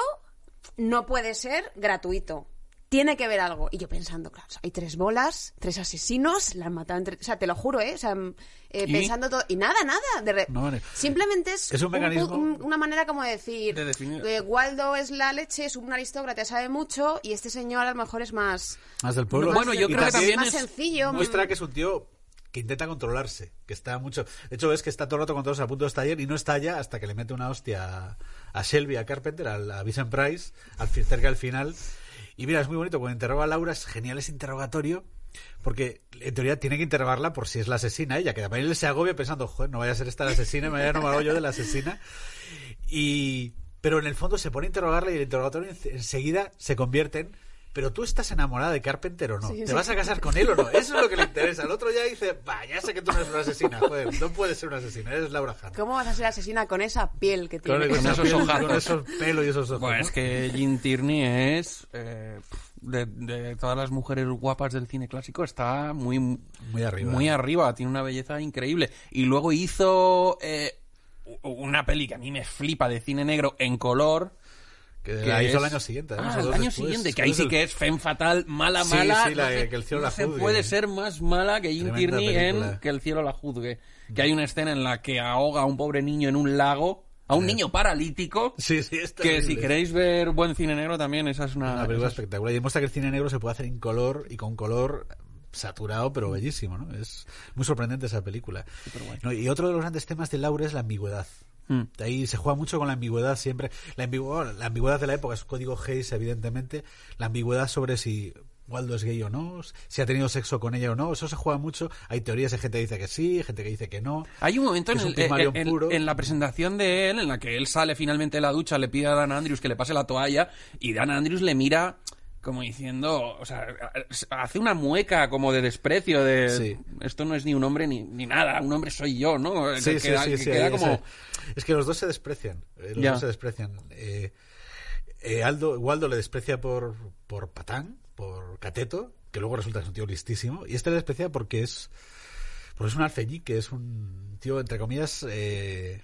no puede ser gratuito. Tiene que ver algo. Y yo pensando, claro, o sea, hay tres bolas, tres asesinos, la han matado entre... O sea, te lo juro, ¿eh? O sea, mm, eh, pensando todo... Y nada, nada. de re- No, vale. Simplemente es, Es un pu- mecanismo- un- una manera como de decir... De definir. eh, Waldo es la leche, es un aristócrata, sabe mucho, y este señor a lo mejor es más... Más del pueblo. Bueno, yo creo que también más es- sencillo. muestra que es un tío que intenta controlarse, que está mucho... De hecho, ves que está todo el rato controlándose a punto de estallar y no estalla hasta que le mete una hostia a, Shelby, a Carpenter, a, a Vincent Price, al, cerca del final. Y mira, es muy bonito, cuando interroga a Laura es genial ese interrogatorio, porque en teoría tiene que interrogarla por si es la asesina ella, que también él se agobia pensando, joder, no vaya a ser esta la asesina, me vaya a enamorar yo de la asesina. Y... Pero en el fondo se pone a interrogarla y el interrogatorio en- enseguida se convierte en... Pero tú estás enamorada de Carpenter o no? Sí, ¿Te sí. vas a casar con él o no? Eso es lo que le interesa. El otro ya dice, va, ya sé que tú no eres una asesina, joder, no puedes ser una asesina, eres Laura Hunt. ¿Cómo vas a ser asesina con esa piel que tiene? con esa esos piel, ojazos. Con esos pelos y esos ojos. Bueno, ¿no? es que Jean Tierney es, eh, de, de todas las mujeres guapas del cine clásico, está muy, Muy arriba. Muy arriba, tiene una belleza increíble. Y luego hizo eh, una peli que a mí me flipa de cine negro en color. Que la hizo el año siguiente. Ah, el año después. siguiente, que ahí sí Después que es Femme Fatal, mala, Sí, mala. sí, la- no se- que el cielo no la se juzgue. puede ser más mala que Tremenda Tierney en. Que el cielo la juzgue. Que hay una escena en la que ahoga a un pobre niño en un lago, a un niño paralítico. Sí, sí, es Que si queréis ver buen cine negro también, esa es una... Una película espectacular. Y demuestra que el cine negro se puede hacer en color y con color saturado, Mm. pero bellísimo, ¿no? Es muy sorprendente esa película. No, y otro de los grandes temas de Laura es la ambigüedad. Mm. De ahí se juega mucho con la ambigüedad siempre. La, ambigüedad, la ambigüedad de la época es código Hayes, evidentemente. La ambigüedad sobre si Waldo es gay o no, si ha tenido sexo con ella o no. Eso se juega mucho. Hay teorías de gente que dice que sí, gente que dice que no. Hay un momento en, un el- Pygmalion en- en- puro. en la presentación de él en la que él sale finalmente de la ducha, le pide a Dan Andrews que le pase la toalla y Dan Andrews le mira como diciendo, o sea, hace una mueca como de desprecio de Sí. esto no es ni un hombre ni, ni nada, un hombre soy yo, ¿no? Sí, Que sí, queda, sí, que sí, queda como... esa- Es que los dos se desprecian. eh, los Ya. dos se desprecian. Eh, eh, Aldo, Waldo le desprecia por, por patán, por cateto, que luego resulta que es un tío listísimo. Y este le desprecia porque es, porque es un alfeñique, es un tío, entre comillas, eh,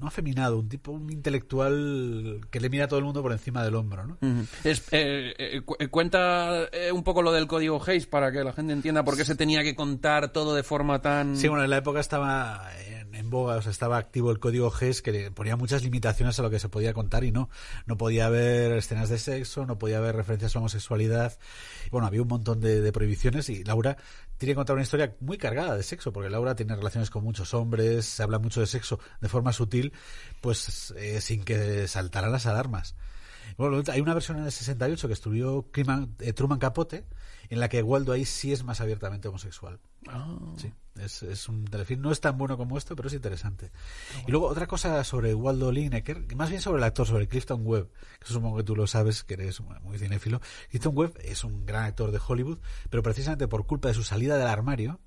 no afeminado, un tipo, un intelectual que le mira a todo el mundo por encima del hombro, ¿no? Es- eh, eh, cu- eh, cuenta eh, un poco lo del código Hayes para que la gente entienda por qué se tenía que contar todo de forma tan... Sí, bueno, en la época estaba en, en boga, o sea, estaba activo el código GES que le ponía muchas limitaciones a lo que se podía contar y no. No podía haber escenas de sexo, no podía haber referencias a la homosexualidad. Bueno, había un montón de, de prohibiciones y Laura tiene que contar una historia muy cargada de sexo, porque Laura tiene relaciones con muchos hombres, se habla mucho de sexo de forma sutil, pues eh, sin que saltaran las alarmas. Bueno, hay una versión en el 68 que estudió Truman, eh, Truman Capote, en la que Waldo ahí sí es más abiertamente homosexual. Ah. Sí, es, es un telefilm. No es tan bueno como esto, pero es interesante. Y luego otra cosa sobre Waldo Lineker, más bien sobre el actor, sobre Clifton Webb, que supongo que tú lo sabes, que eres muy cinéfilo. Clifton Webb es un gran actor de Hollywood, pero precisamente por culpa de su salida del armario,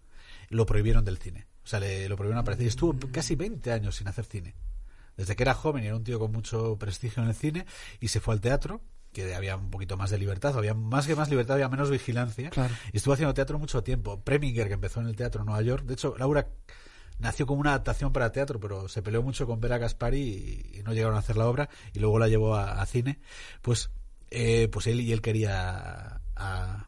lo prohibieron del cine. O sea, le, lo prohibieron aparecer. Y estuvo casi 20 años sin hacer cine. Desde que era joven y era un tío con mucho prestigio en el cine y se fue al teatro que había un poquito más de libertad, había más que más libertad, había menos vigilancia. Claro. Y estuvo haciendo teatro mucho tiempo. Preminger, que empezó en el teatro en Nueva York. De hecho, Laura nació como una adaptación para teatro, pero se peleó mucho con Vera Gaspari y, y no llegaron a hacer la obra y luego la llevó a, a cine. Pues, eh, pues él y él quería a,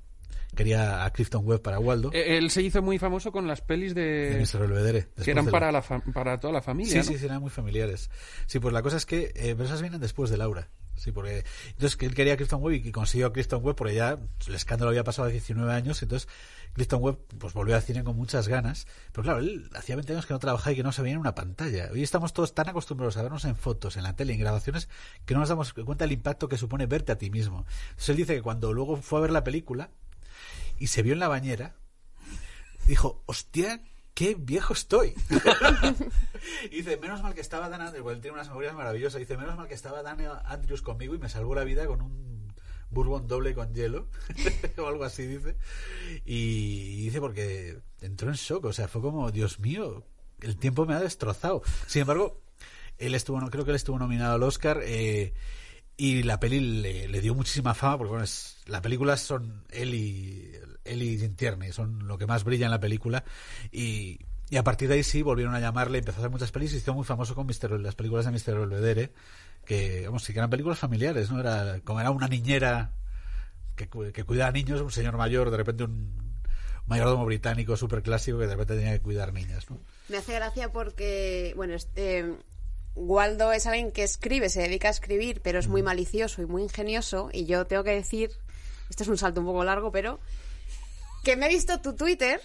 quería a Clifton Webb para Waldo. Eh, Él se hizo muy famoso con las pelis de de... Mr. Belvedere. que eran la- para, la fa- para toda la familia, Sí, ¿no? sí, sí, eran muy familiares. Sí, pues la cosa es que eh, pero esas vienen después de Laura. Sí, porque entonces él quería a Clifton Webb y consiguió a Clifton Webb porque ya el escándalo había pasado a 19 años, entonces Clifton Webb pues volvió al cine con muchas ganas, pero claro, él hacía 20 años que no trabajaba y que no se veía en una pantalla. Hoy estamos todos tan acostumbrados a vernos en fotos, en la tele, en grabaciones, que no nos damos cuenta del impacto que supone verte a ti mismo. Entonces él dice que cuando luego fue a ver la película y se vio en la bañera, dijo, hostia, qué viejo estoy. y dice, menos mal que estaba Dan Andrews, porque él tiene unas memorias maravillosas, dice, menos mal que estaba Dan Andrews conmigo y me salvó la vida con un bourbon doble con hielo, o algo así dice. Y dice, porque entró en shock, o sea, fue como, Dios mío, el tiempo me ha destrozado. Sin embargo, él estuvo, no creo que él estuvo nominado al Oscar, eh, y la peli le, le dio muchísima fama porque bueno, es, la película son él y él y Jim Tierney son lo que más brilla en la película y, y a partir de ahí sí volvieron a llamarle empezó a hacer muchas pelis y se hizo muy famoso con Mr. las películas de Mr. Belvedere que vamos sí que eran películas familiares no era como era una niñera que, que cuidaba a niños un señor mayor de repente un mayordomo británico súper clásico que de repente tenía que cuidar niñas ¿no? Me hace gracia porque, bueno, este, Waldo es alguien que escribe, se dedica a escribir, pero es muy malicioso y muy ingenioso. Y yo tengo que decir, esto es un salto un poco largo, pero que me he visto tu Twitter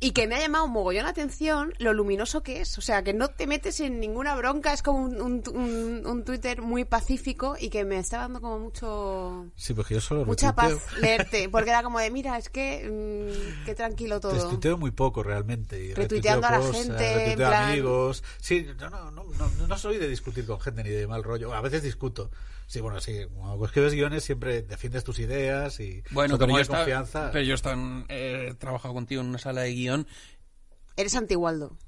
y que me ha llamado un mogollón la atención lo luminoso que es. O sea, que no te metes en ninguna bronca, es como un, un, un- un Twitter muy pacífico y que me está dando como mucho... sí porque yo solo Mucha retuiteo- paz leerte, porque era como de, mira, es que mm, qué tranquilo todo. Retuiteo muy poco realmente. y Retuiteando a la retuiteo gente, plan- amigos. Sí, no, no, no, no soy de discutir con gente ni de mal rollo. A veces discuto. Sí, bueno, sí, cuando escribes guiones siempre defiendes tus ideas y Bueno, pero yo, está- confianza. pero yo he trabajado contigo en una sala de guion. Eres antigualdo.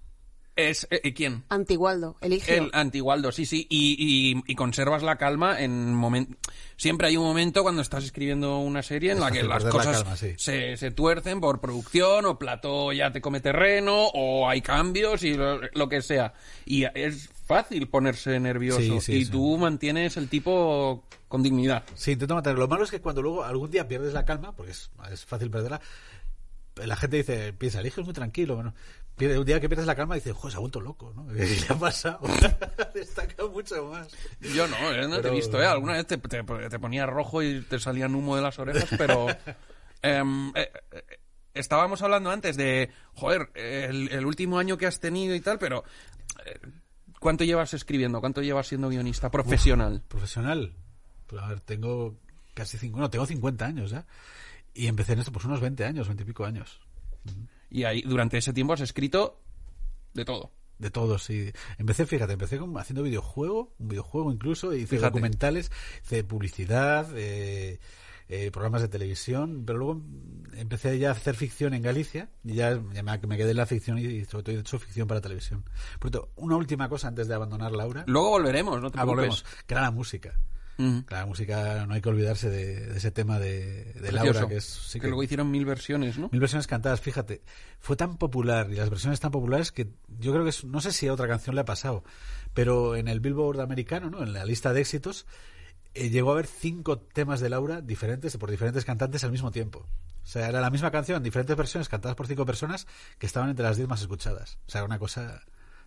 Es, eh, eh, ¿Quién? Antigualdo, elige. El antigualdo, sí, sí. Y, y- y conservas la calma en momento. Siempre hay un momento cuando estás escribiendo una serie en Es la que las la cosas calma, sí. se, se tuercen por producción o plató ya te come terreno o hay cambios y lo, lo que sea. Y es fácil ponerse nervioso Sí, sí, y sí. tú mantienes el tipo con dignidad. Sí, intento mantenerlo. Lo malo es que cuando luego algún día pierdes la calma, porque es, es fácil perderla, la gente dice, piensa, el hijo es muy tranquilo. Bueno, un día que pierdes la calma, dice, joder, se ha vuelto loco, ¿no? ¿Qué le ha pasado? Destaca mucho más. Yo no, eh, no te he Pero- visto, ¿eh? Alguna vez te, te, te ponía rojo y te salían humo de las orejas, pero... em, eh, eh, estábamos hablando antes de, joder, el, el último año que has tenido y tal, pero... eh, ¿Cuánto llevas escribiendo? ¿Cuánto llevas siendo guionista profesional? Profesional. Pues a ver, tengo casi cinco, no, tengo 50 años ya. Y empecé en esto pues unos 20 años, 20 y pico años. Y ahí, durante ese tiempo has escrito de todo. De todos, sí. Empecé, fíjate, empecé haciendo videojuego, un videojuego incluso, hice Fíjate. documentales, hice publicidad, eh, eh, programas de televisión, pero luego empecé ya a hacer ficción en Galicia y ya, ya me, me quedé en la ficción y sobre todo he hecho ficción para televisión. Por cierto, una última cosa antes de abandonar Laura. Luego volveremos, no te Ah, volvemos. Que era la música. Ujú. Que la música, no hay que olvidarse de, de ese tema de. Laura, que es... sí que luego hicieron mil versiones, ¿no? Mil versiones cantadas, fíjate. Fue tan popular y las versiones tan populares que yo creo que es, no sé si a otra canción le ha pasado, pero en el Billboard americano, ¿no? en la lista de éxitos, eh, llegó a haber cinco temas de Laura diferentes por diferentes cantantes al mismo tiempo. O sea, era la misma canción, diferentes versiones cantadas por cinco personas que estaban entre las diez más escuchadas. O sea, era una cosa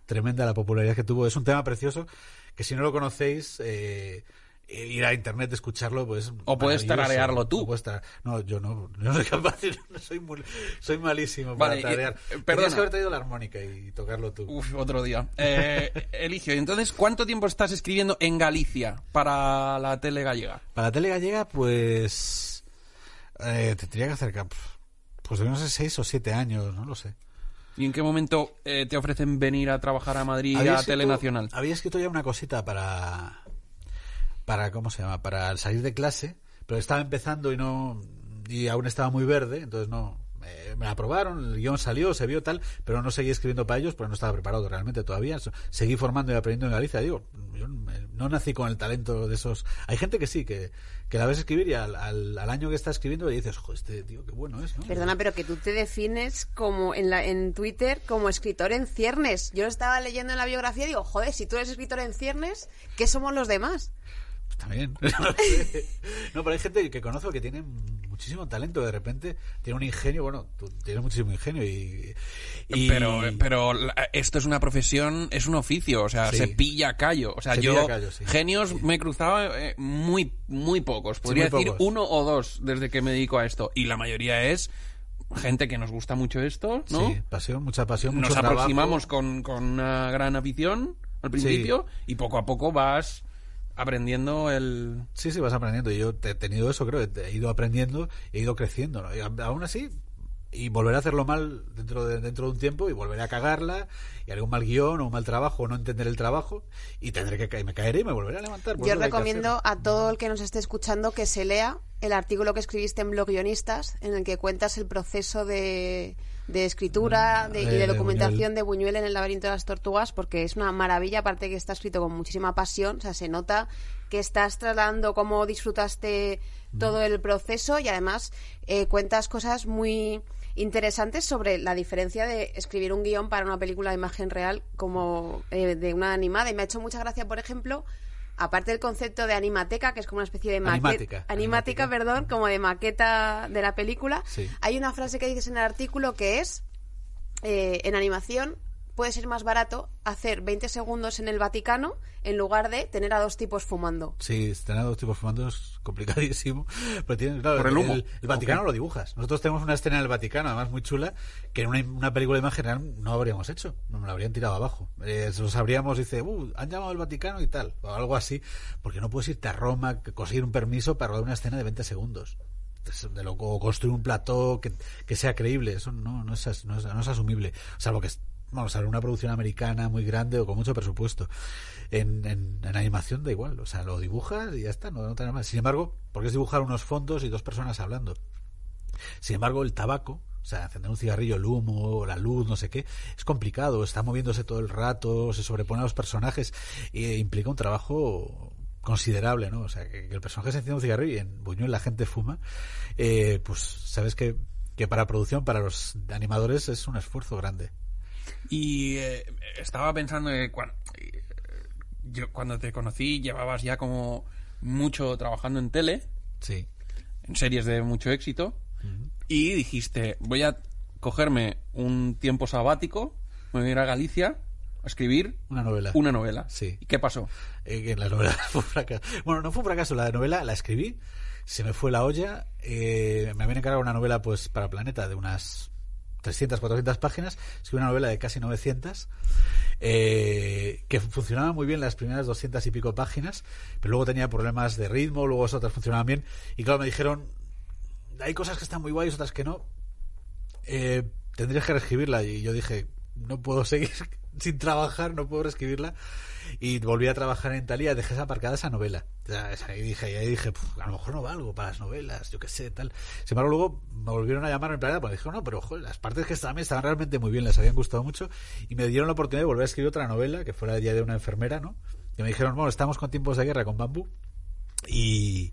tremenda la popularidad que tuvo. Es un tema precioso que si no lo conocéis, eh, ir a internet, escucharlo, pues. O puedes tararearlo tú. O puedes tar- No, yo no, no soy capaz, no soy, muy- soy malísimo para Vale, tararear. eh, perdona. que haber traído la armónica y tocarlo tú. Uf, otro día. Eh, Eligio, entonces, ¿cuánto tiempo estás escribiendo en Galicia para la tele gallega? Para la tele gallega, pues. Eh, tendría que acercar. Pues de no sé, seis o siete años, no lo sé. ¿Y en qué momento eh, te ofrecen venir a trabajar a Madrid a Tele Nacional? Había escrito ya una cosita para. Para, ¿cómo se llama? Para salir de clase, pero estaba empezando y no. Y aún estaba muy verde, entonces no. me la aprobaron, el guion salió, se vio tal, pero no seguí escribiendo para ellos porque no estaba preparado realmente todavía. Seguí formando y aprendiendo en Galicia. Digo, yo no nací con el talento de esos. Hay gente que sí, que, que la ves escribir y al, al, al año que está escribiendo le dices, joder, este tío, qué bueno es, ¿no? Perdona, pero que tú te defines como en, la, en Twitter como escritor en ciernes. Yo estaba leyendo en la biografía y digo, joder, si tú eres escritor en ciernes, ¿qué somos los demás? También. no, pero hay gente que conozco que tiene muchísimo talento. De repente tiene un ingenio. Bueno, tú tienes muchísimo ingenio y. y- Pero, pero esto es una profesión, es un oficio, o sea, Sí. se pilla callo. O sea, Se yo callo, sí. genios me he cruzado eh, muy, muy pocos. Podría muy decir pocos. uno o dos desde que me dedico a esto. Y la mayoría es gente que nos gusta mucho esto, ¿no? Sí, pasión, mucha pasión, mucho Nos trabajo. aproximamos con, con una gran afición al principio y poco a poco vas aprendiendo el... Sí, sí, vas aprendiendo. Y yo te- he tenido eso, creo. He ido aprendiendo, he ido creciendo. ¿no? Y aún así, y volveré a hacerlo mal dentro de, dentro de un tiempo y volveré a cagarla y haré un mal guion o un mal trabajo o no entender el trabajo y tendré que caer. Me caeré y me volveré a levantar. Yo recomiendo a todo el que nos esté escuchando que se lea el artículo que escribiste en Blog Guionistas, en el que cuentas el proceso de, de escritura de- y Eh, de de documentación Buñuel. de Buñuel en el laberinto de las tortugas, porque es una maravilla, aparte que está escrito con muchísima pasión, o sea, se nota que estás trasladando cómo disfrutaste todo el proceso y además eh, cuentas cosas muy interesantes sobre la diferencia de escribir un guion para una película de imagen real como eh, de una animada. Y me ha hecho mucha gracia, por ejemplo, aparte del concepto de animateca, que es como una especie de maqueta. Animática. Animática, perdón, como de maqueta de la película. Sí. Hay una frase que dices en el artículo que es, eh, en animación puede ser más barato hacer 20 segundos en el Vaticano en lugar de tener a dos tipos fumando. Sí, tener a dos tipos fumando es complicadísimo. Pero tienes, claro, Por el humo. el Vaticano lo dibujas. Nosotros tenemos una escena en el Vaticano, además muy chula, que en una, una película de imagen real no habríamos hecho. No me la habrían tirado abajo. Eh, lo sabríamos, dice, uh, han llamado al Vaticano y tal, o algo así, porque no puedes irte a Roma, que- conseguir un permiso para rodar una escena de 20 segundos. De lo, o construir un plató que, que sea creíble, eso no, no, es, no, es, no es asumible. Salvo que es, vamos a ver, una producción americana muy grande o con mucho presupuesto. En, en, animación da igual, o sea, lo dibujas y ya está, no, no tiene más. Sin embargo, porque es dibujar unos fondos y dos personas hablando. Sin embargo, el tabaco, o sea, encender un cigarrillo, el humo, la luz, no sé qué, es complicado, está moviéndose todo el rato, se sobrepone a los personajes e implica un trabajo considerable, ¿no? O sea, que, que el personaje se enciende un cigarrillo y en Buñuel la gente fuma, eh, pues sabes que, que para producción, para los animadores es un esfuerzo grande. Y eh, estaba pensando que cuando, yo cuando te conocí llevabas ya como mucho trabajando en tele, Sí. en series de mucho éxito, y dijiste, voy a cogerme un tiempo sabático, me voy a ir a Galicia a escribir Una novela. una novela. Sí. ¿Y qué pasó? Eh, que la novela fue un fracaso. Bueno, no fue un fracaso, la novela la escribí, se me fue la olla, eh, me habían encargado una novela pues para Planeta de unas 300, 400 páginas, escribí una novela de casi 900, eh, que funcionaba muy bien las primeras 200 y pico páginas, pero luego tenía problemas de ritmo, luego esas otras funcionaban bien, y claro, me dijeron, hay cosas que están muy guays, otras que no, eh, tendrías que reescribirla, y yo dije, no puedo seguir sin trabajar, no puedo reescribirla, y volví a trabajar en Italia, dejé aparcada esa novela. Y dije, y ahí dije, "Puf, a lo mejor no valgo para las novelas, yo qué sé, tal. Sin embargo, luego me volvieron a llamar en planeta, porque dijeron, no, pero joder, las partes que estaban, estaban realmente muy bien, les habían gustado mucho, y me dieron la oportunidad de volver a escribir otra novela, que fuera ya de una enfermera, ¿no? Y me dijeron, bueno, estamos con tiempos de guerra con bambú, y,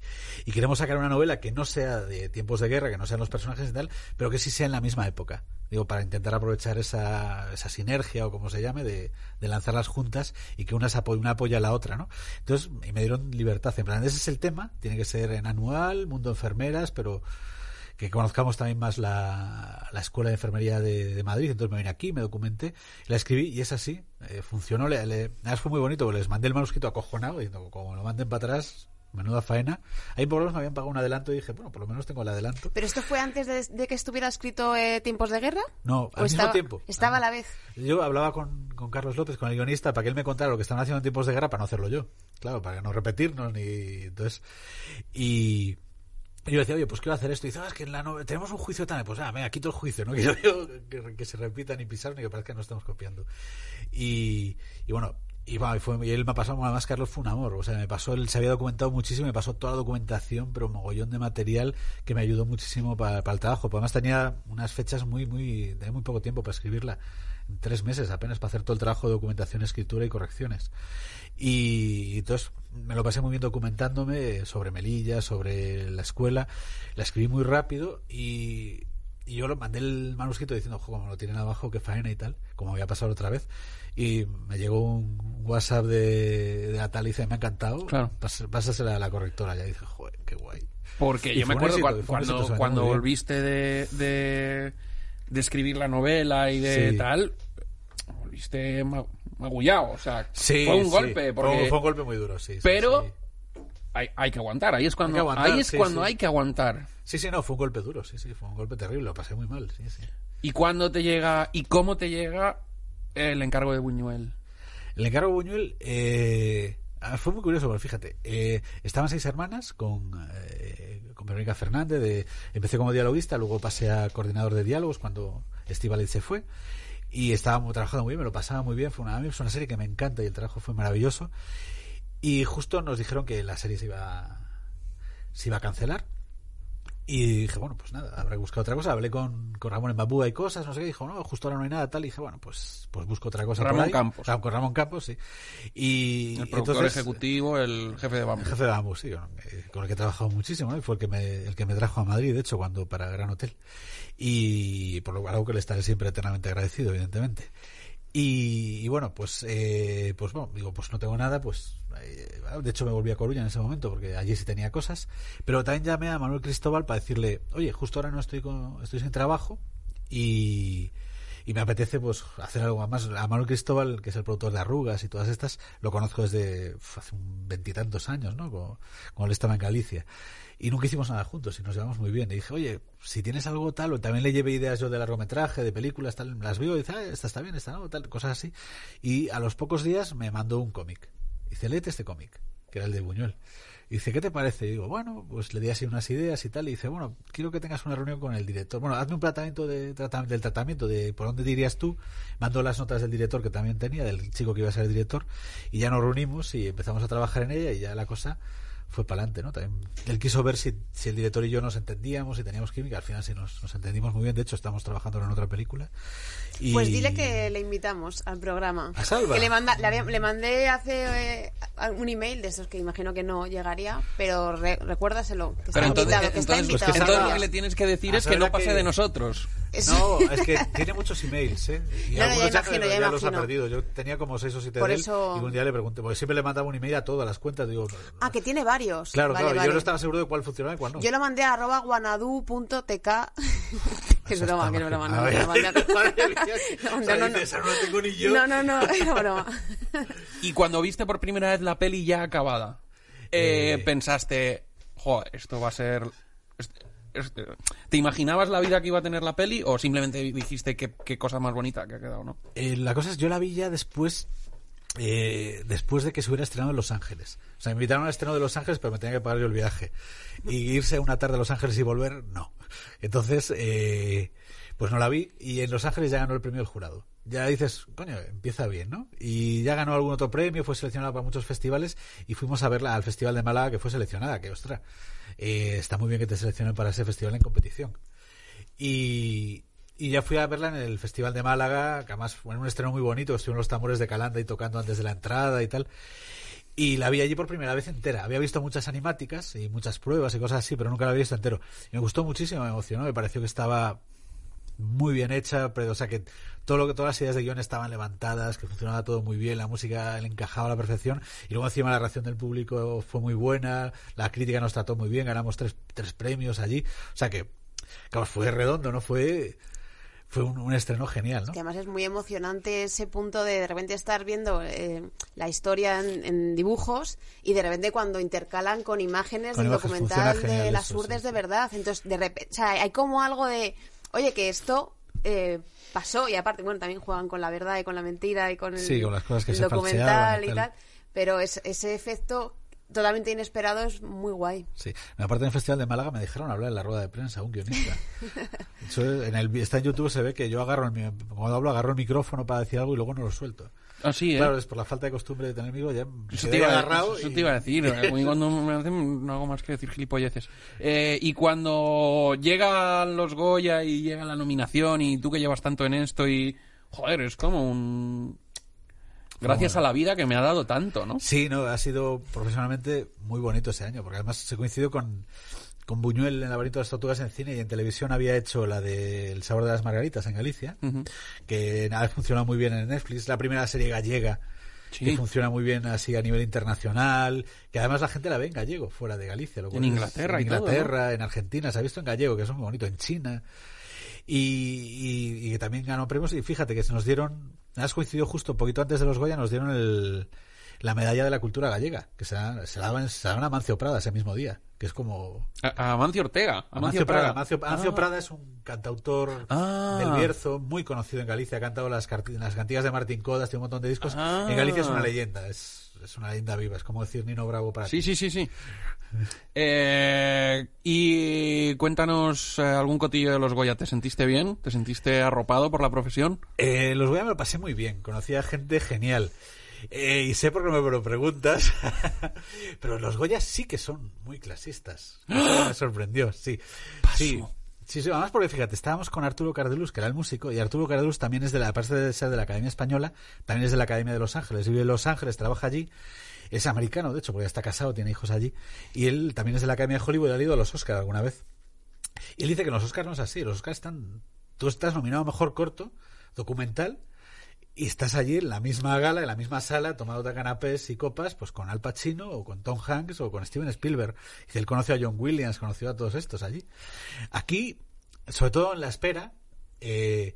queremos sacar una novela que no sea de tiempos de guerra, que no sean los personajes y tal, pero que sí sea en la misma época. Digo, para intentar aprovechar esa, esa sinergia o como se llame, de, de lanzarlas juntas y que una, una apoya a la otra, ¿no? Entonces, y me dieron libertad. En plan, ese es el tema, tiene que ser en anual, mundo enfermeras, pero que conozcamos también más la, la Escuela de Enfermería de, Madrid. Entonces me vine aquí, me documenté, la escribí y es así. eh, funcionó. Le, le- fue muy bonito, les mandé el manuscrito acojonado, diciendo, como lo manden para atrás, menuda faena. Ahí por lo menos me habían pagado un adelanto y dije, bueno, por lo menos tengo el adelanto. ¿Pero esto fue antes de, de que estuviera escrito eh, Tiempos de Guerra? No, ¿O al mismo estaba, tiempo. Estaba a la vez. Yo hablaba con, con Carlos López, con el guionista, para que él me contara lo que estaban haciendo en tiempos de guerra para no hacerlo yo. Claro, para no repetirnos ni. Entonces. Y. yo decía, oye, pues quiero hacer esto. Y dice, ah, es que en la novela tenemos un juicio también. Pues ah, venga, quito el juicio, ¿no? Que yo que, que se repita ni pisar ni que parezca que no estamos copiando. Y, y bueno, y, bueno, y fue, y él me ha pasado, además Carlos fue un amor, o sea, me pasó, él se había documentado muchísimo, me pasó toda la documentación, pero un mogollón de material que me ayudó muchísimo para, el trabajo. Pues además tenía unas fechas muy, muy, de muy poco tiempo para escribirla, tres meses apenas para hacer todo el trabajo de documentación, escritura y correcciones. Y, y entonces me lo pasé muy bien documentándome sobre Melilla, sobre la escuela, la escribí muy rápido y, y yo lo mandé el manuscrito diciendo, ojo, como lo tienen abajo, qué faena y tal, como había pasado otra vez. Y me llegó un WhatsApp de, de dice, me ha encantado, Claro. pásasela a la correctora. Ya dice, joder, qué guay. Porque Y yo me acuerdo éxito, éxito, cuando, cuando volviste de, de, de escribir la novela y de Sí. tal, volviste ma- magullado. O sea, Sí, fue un sí. golpe. Porque, Fue, un golpe muy duro, sí. Pero-. Hay, hay que aguantar. Ahí es cuando, Hay que aguantar, ahí es sí, cuando sí. hay que aguantar. Sí, sí, no, fue un golpe duro, sí, sí, fue un golpe terrible, lo pasé muy mal, sí, sí. ¿Y cuándo te llega y cómo te llega el encargo de Buñuel? El encargo Buñuel eh, ah, fue muy curioso, porque fíjate, eh, estaban seis hermanas con, eh, con Verónica Fernández, de, empecé como dialoguista, luego pasé a coordinador de diálogos cuando Estíbaliz se fue, y estábamos trabajando muy bien, me lo pasaba muy bien, fue una, es una serie que me encanta y el trabajo fue maravilloso, y justo nos dijeron que la serie se iba, se iba a cancelar, y dije, bueno, pues nada, habré buscado otra cosa. Hablé con, con Ramón en Bambúa y cosas, no sé qué. Dijo, no, justo ahora no hay nada, tal. Y dije, bueno, pues, pues busco otra cosa. Ramón por ahí. Campos. Con Ramón Campos, sí. Y El productor entonces, ejecutivo, el jefe de El Bambú. jefe de Bambú, sí, con, eh, con el que he trabajado muchísimo, ¿no? Y fue el que me, el que me trajo a Madrid, de hecho, cuando para Gran Hotel. Y por lo algo que le estaré siempre eternamente agradecido, evidentemente. Y, y bueno, pues, eh, pues bueno, digo, pues no tengo nada, pues, de hecho me volví a Coruña en ese momento porque allí sí tenía cosas, pero también llamé a Manuel Cristóbal para decirle, oye, justo ahora no estoy con, estoy sin trabajo y, me apetece pues hacer algo más. A Manuel Cristóbal, que es el productor de Arrugas y todas estas, lo conozco desde hace veintitantos años, ¿no? Cuando, cuando él estaba en Galicia. Y nunca hicimos nada juntos y nos llevamos muy bien. Y dije, oye, si tienes algo tal, o también le llevé ideas yo de largometraje, de películas, tal, las veo y dice, ah, esta está bien, esta no, tal, cosas así. Y a los pocos días me mandó un cómic. Dice, léete este cómic, que era el de Buñuel. Y dice, ¿qué te parece? Y digo, bueno, pues le di así unas ideas y tal. Y dice, bueno, quiero que tengas una reunión con el director. Bueno, hazme un tratamiento de, trata- del tratamiento de por dónde te irías tú. Mando las notas del director que también tenía, del chico que iba a ser el director. Y ya nos reunimos y empezamos a trabajar en ella y ya la cosa fue para adelante, ¿no? También él quiso ver si, si el director y yo nos entendíamos, si teníamos química. Al final sí nos, nos entendimos muy bien. De hecho, estamos trabajando en otra película. Y- Pues dile que le invitamos al programa. ¿A Salva? Que le, manda, le, mandé hace eh, un email de esos que imagino que no llegaría, pero re- recuérdaselo, que está Pero entonces, invitado, que está entonces, invitado. Pues que entonces salga- lo que le tienes que decir a es que no pase que- de nosotros. Es- No, es que tiene muchos emails, ¿eh? Y No, no, ya algunos imagino, ya los ha perdido. Yo tenía como seis o siete Por de él, eso- y un día le pregunté, porque siempre le mandaba un email a todas las cuentas. Digo, Ah, que tiene varios. claro, Vale, claro, vale. yo no estaba seguro de cuál funcionaba y cuál no. Yo lo mandé a arroba guanadu.tk. que es broma, que es broma. No. No, O sea, no, no, dices, "Ahora no tengo ni yo". No, no, no, era broma. Y cuando viste por primera vez la peli ya acabada, eh, Eh. pensaste, joder, esto va a ser... este- ¿Te imaginabas la vida que iba a tener la peli o simplemente dijiste qué, cosa más bonita que ha quedado, no? Eh, la cosa es, yo la vi ya después, eh, después de que se hubiera estrenado en Los Ángeles. O sea, me invitaron al estreno de Los Ángeles, pero me tenía que pagar yo el viaje. Y irse una tarde a Los Ángeles y volver, no. Entonces, eh, pues no la vi. Y en Los Ángeles ya ganó el premio del jurado. Ya dices, coño, empieza bien, ¿no? Y ya ganó algún otro premio, fue seleccionada para muchos festivales y fuimos a verla al Festival de Málaga, que fue seleccionada, que ostras, eh, está muy bien que te seleccionen para ese festival en competición. Y, ya fui a verla en el Festival de Málaga, que además fue en un estreno muy bonito, estuvieron los tambores de Calanda y tocando antes de la entrada y tal. Y la vi allí por primera vez entera. Había visto muchas animáticas y muchas pruebas y cosas así, pero nunca la había visto entero. Y me gustó muchísimo, me emocionó, me pareció que estaba muy bien hecha, pero o sea que todo lo que todas las ideas de guion estaban levantadas, que funcionaba todo muy bien, la música le encajaba a la perfección y luego encima la reacción del público fue muy buena, la crítica nos trató muy bien, ganamos tres, tres premios allí, o sea que claro, fue redondo, ¿no? Fue, fue un, un estreno genial, ¿no? Que además es muy emocionante ese punto de de repente estar viendo eh, la historia en, en dibujos y de repente cuando intercalan con imágenes Con del imágenes documental genial de las eso, urdes sí. de verdad. Entonces, de repente, o sea, hay como algo de, oye, que esto eh, pasó y aparte, bueno, también juegan con la verdad y con la mentira y con el, Sí, con las cosas que el se documental y y tal. Pero es, ese efecto totalmente inesperado es muy guay. Sí. Aparte del Festival de Málaga me dejaron hablar en la rueda de prensa, un guionista. Eso en el, está en YouTube, se ve que yo agarro el, cuando hablo agarro el micrófono para decir algo y luego no lo suelto. ¿Eh? Claro, es por la falta de costumbre de tener amigos, ya Eso te, iba, agarrado eso y- te iba a decir. a mí cuando me hacen no hago más que decir gilipolleces. Eh, y cuando llegan los Goya y llega la nominación y tú que llevas tanto en esto y... Joder, es como un... Gracias a la vida que me ha dado tanto, ¿no? Sí, no, ha sido profesionalmente muy bonito ese año, porque además se coincidió con, con Buñuel en el laberinto de las tortugas en cine y en televisión había hecho la de El sabor de las margaritas en Galicia, que ha funcionado muy bien en Netflix, la primera serie gallega Sí. que funciona muy bien así a nivel internacional, que además la gente la ve en gallego fuera de Galicia. Lo cual En es- Inglaterra en todo, Inglaterra, en Argentina, se ha visto en gallego, que eso es muy bonito, en China. Y, y- y que también ganó premios. Y fíjate que se nos dieron, has coincidido justo un poquito antes de los Goya, nos dieron el, la medalla de la cultura gallega, que se la, se la daban, se la a Mancio Prada ese mismo día, que es como... A, a Amancio Ortega. Amancio Amancio Prada. Amancio Ah. Prada es un cantautor Ah. del Bierzo, muy conocido en Galicia, ha cantado las, las cantigas de Martín Codas, tiene un montón de discos. Ah. En Galicia es una leyenda, es, es una leyenda viva, es como decir Nino Bravo para Sí, ti. sí, sí, sí. Eh, y cuéntanos eh, algún cotillo de los Goya. ¿Te sentiste bien? ¿Te sentiste arropado por la profesión? Eh, los Goya me lo pasé muy bien, conocí a gente genial. Eh, y sé por qué me lo preguntas, pero los Goya sí que son muy clasistas. Eso me sorprendió, sí. Sí, sí, sí, además porque fíjate, estábamos con Arturo Cardelus, que era el músico, y Arturo Cardelus también es de la, aparte de ser de la Academia Española, también es de la Academia de Los Ángeles, vive en Los Ángeles, trabaja allí, es americano, de hecho, porque ya está casado, tiene hijos allí, y él también es de la Academia de Hollywood, ha ido a los Oscars alguna vez. Y él dice que en los Oscars no es así, los Oscars están, tú estás nominado a Mejor Corto, documental, y estás allí en la misma gala, en la misma sala, tomando canapés y copas, pues con Al Pacino o con Tom Hanks o con Steven Spielberg. Y él conoció a John Williams, conoció a todos estos allí. Aquí, sobre todo en la espera, eh,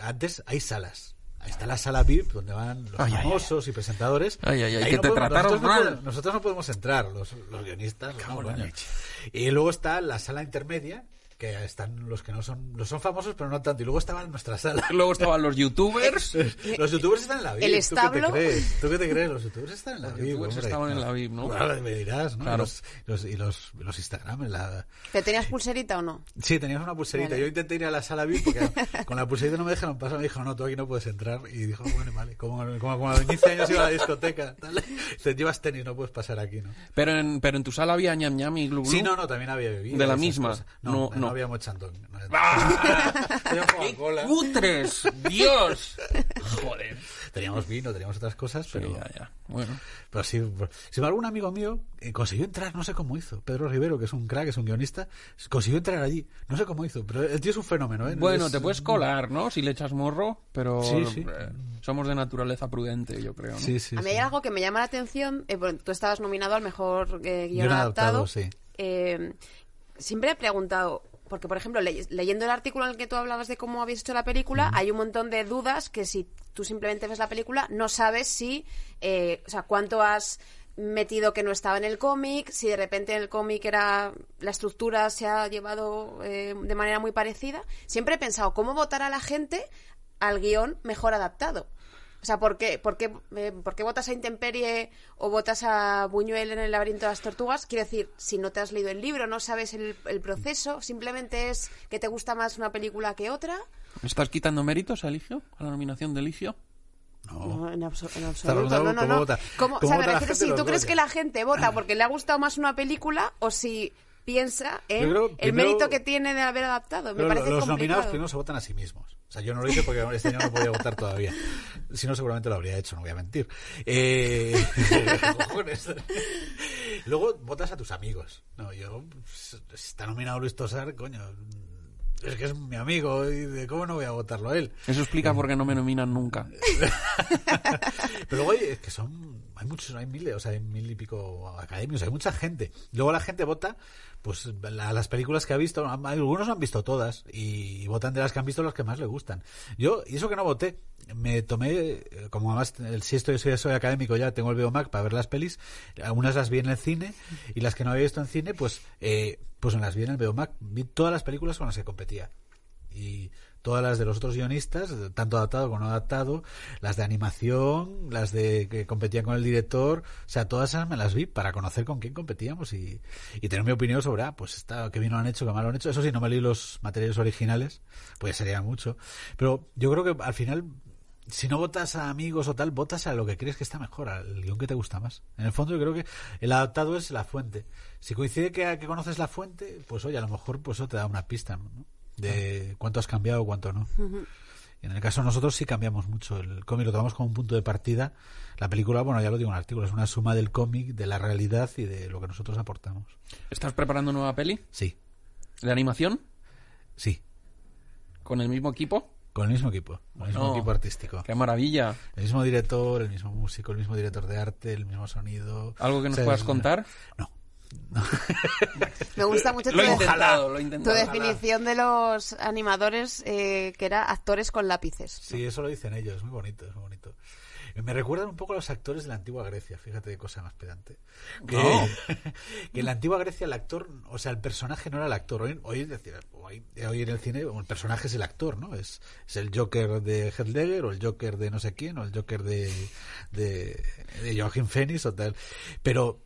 antes hay salas. Ahí está la sala VIP donde van los Ay, ay, famosos y presentadores. Ay, ay, ay, Ahí que te podemos- trataron nosotros no mal. podemos- nosotros no podemos entrar, los, los guionistas. no, leche. Y luego está la sala intermedia, que están los que no son, los son famosos, pero no tanto. Y luego estaba en nuestra sala. Luego estaban los youtubers. Los youtubers están en la VIP. El ¿Tú qué establo. te crees? ¿Tú qué te crees? Los youtubers están en la Los VIP. youtubers hombre. estaban en la VIP, ¿no? Claro, me dirás, ¿no? Claro. Los, los- y los, los Instagram. en La... ¿Pero tenías pulserita o no? Sí, teníamos una pulserita. Vale. Yo intenté ir a la sala VIP porque con la pulserita no me dejaron pasar. Me dijo, no, tú aquí no puedes entrar. Y dijo, bueno, vale. Como, como cuando a los 15 años iba a la discoteca. Tal. Te llevas tenis, no puedes pasar aquí, ¿no? Pero en, pero en tu sala había ñam ñam y glu glu. Sí, no, no, también había bebido. ¿De la misma? cosas. No, No, no, no. habíamos chandón. No, ¡Ah! ¡Qué cutres! ¡Dios! Joder. Teníamos vino, teníamos otras cosas, pero... Sí, ya, ya. Bueno. Pero sí, si algún amigo mío eh, consiguió entrar, no sé cómo hizo. Pedro Rivero, que es un crack, es un guionista, consiguió entrar allí. No sé cómo hizo, pero el tío es un fenómeno, ¿eh? Bueno, Es- te puedes colar, ¿no? Si le echas morro, pero Sí, sí. eh, somos de naturaleza prudente, yo creo, ¿no? Sí, sí. a mí sí. hay algo que me llama la atención. eh, bueno, tú estabas nominado al mejor eh, Guión adaptado. adaptado, sí. Eh, siempre he preguntado, porque por ejemplo, le- leyendo el artículo en el que tú hablabas de cómo habéis hecho la película, hay un montón de dudas que si tú simplemente ves la película no sabes si, eh, o sea, cuánto has metido que no estaba en el cómic, si de repente en el cómic era la estructura se ha llevado eh, de manera muy parecida. Siempre he pensado cómo votar a la gente al guion mejor adaptado. O sea, ¿por qué, por, qué, eh, por qué votas a Intemperie o votas a Buñuel en el laberinto de las tortugas? Quiero decir, si no te has leído el libro, no sabes el, el proceso, simplemente es que te gusta más una película que otra. ¿Estás quitando méritos a Eligio? ¿A la nominación de Eligio? No. No, en, abso- en Está absoluto. No, no, cómo no. vota. ¿Cómo- ¿Cómo o sea, vota si tú crees que la gente vota porque le ha gustado más una película o si piensa en creo, el primero- mérito que tiene de haber adaptado. Me parece los complicado. nominados primero se votan a sí mismos. O sea, yo no lo hice porque este año no podía votar todavía. Si no, seguramente lo habría hecho, no voy a mentir. Eh. Luego votas a tus amigos. No, yo, si está nominado Luis Tosar, coño. Es que es mi amigo y de cómo no voy a votarlo a él. Eso explica por qué no me nominan nunca. Pero luego hay, es que son, hay muchos, hay miles, o sea, hay mil y pico academios, hay mucha gente. Luego la gente vota, pues, la- las películas que ha visto, algunos no han visto todas, y, votan de las que han visto las que más le gustan. Yo, y eso que no voté, me tomé, eh, como además, si estoy, soy, soy académico ya, tengo el Biomac para ver las pelis, algunas las vi en el cine, y las que no había visto en cine, pues, eh, pues las vi en el Biomac, vi todas las películas con las que competía y todas las de los otros guionistas, tanto adaptado como no adaptado, las de animación, las de que competían con el director, o sea, todas esas me las vi para conocer con quién competíamos y, y tener mi opinión sobre, ah, pues está, qué bien lo han hecho, qué mal lo han hecho. Eso sí, no me leí los materiales originales, pues sería mucho. Pero yo creo que al final, si no votas a amigos o tal, votas a lo que crees que está mejor, al guion que te gusta más. En el fondo yo creo que el adaptado es la fuente. Si coincide que, que conoces la fuente, pues oye, a lo mejor pues eso te da una pista, ¿no? de cuánto has cambiado o cuánto no. Y en el caso de nosotros sí cambiamos mucho. El cómic lo tomamos como un punto de partida. La película, bueno, ya lo digo en el artículo, es una suma del cómic, de la realidad y de lo que nosotros aportamos. ¿Estás preparando nueva peli Sí, de animación sí, con el mismo equipo? Con el mismo equipo, con el mismo Bueno. equipo artístico. ¡Qué maravilla! El mismo director, el mismo músico, el mismo director de arte, el mismo sonido. ¿Algo que nos O sea, puedas contar? No. Me gusta mucho tu, Lo intentado, lo tu definición de los animadores, eh, que era actores con lápices. Sí, eso lo dicen ellos, es muy bonito, es muy bonito. Me recuerdan un poco a los actores de la antigua Grecia, fíjate qué cosa más pedante. Que, No. que en la antigua Grecia el actor, o sea, el personaje no era el actor. Hoy, hoy, es decir, hoy, hoy en el cine el personaje es el actor, ¿no? Es, es el Joker de Heath Ledger o el Joker de no sé quién o el Joker de, de, de Joaquin Phoenix o tal. Pero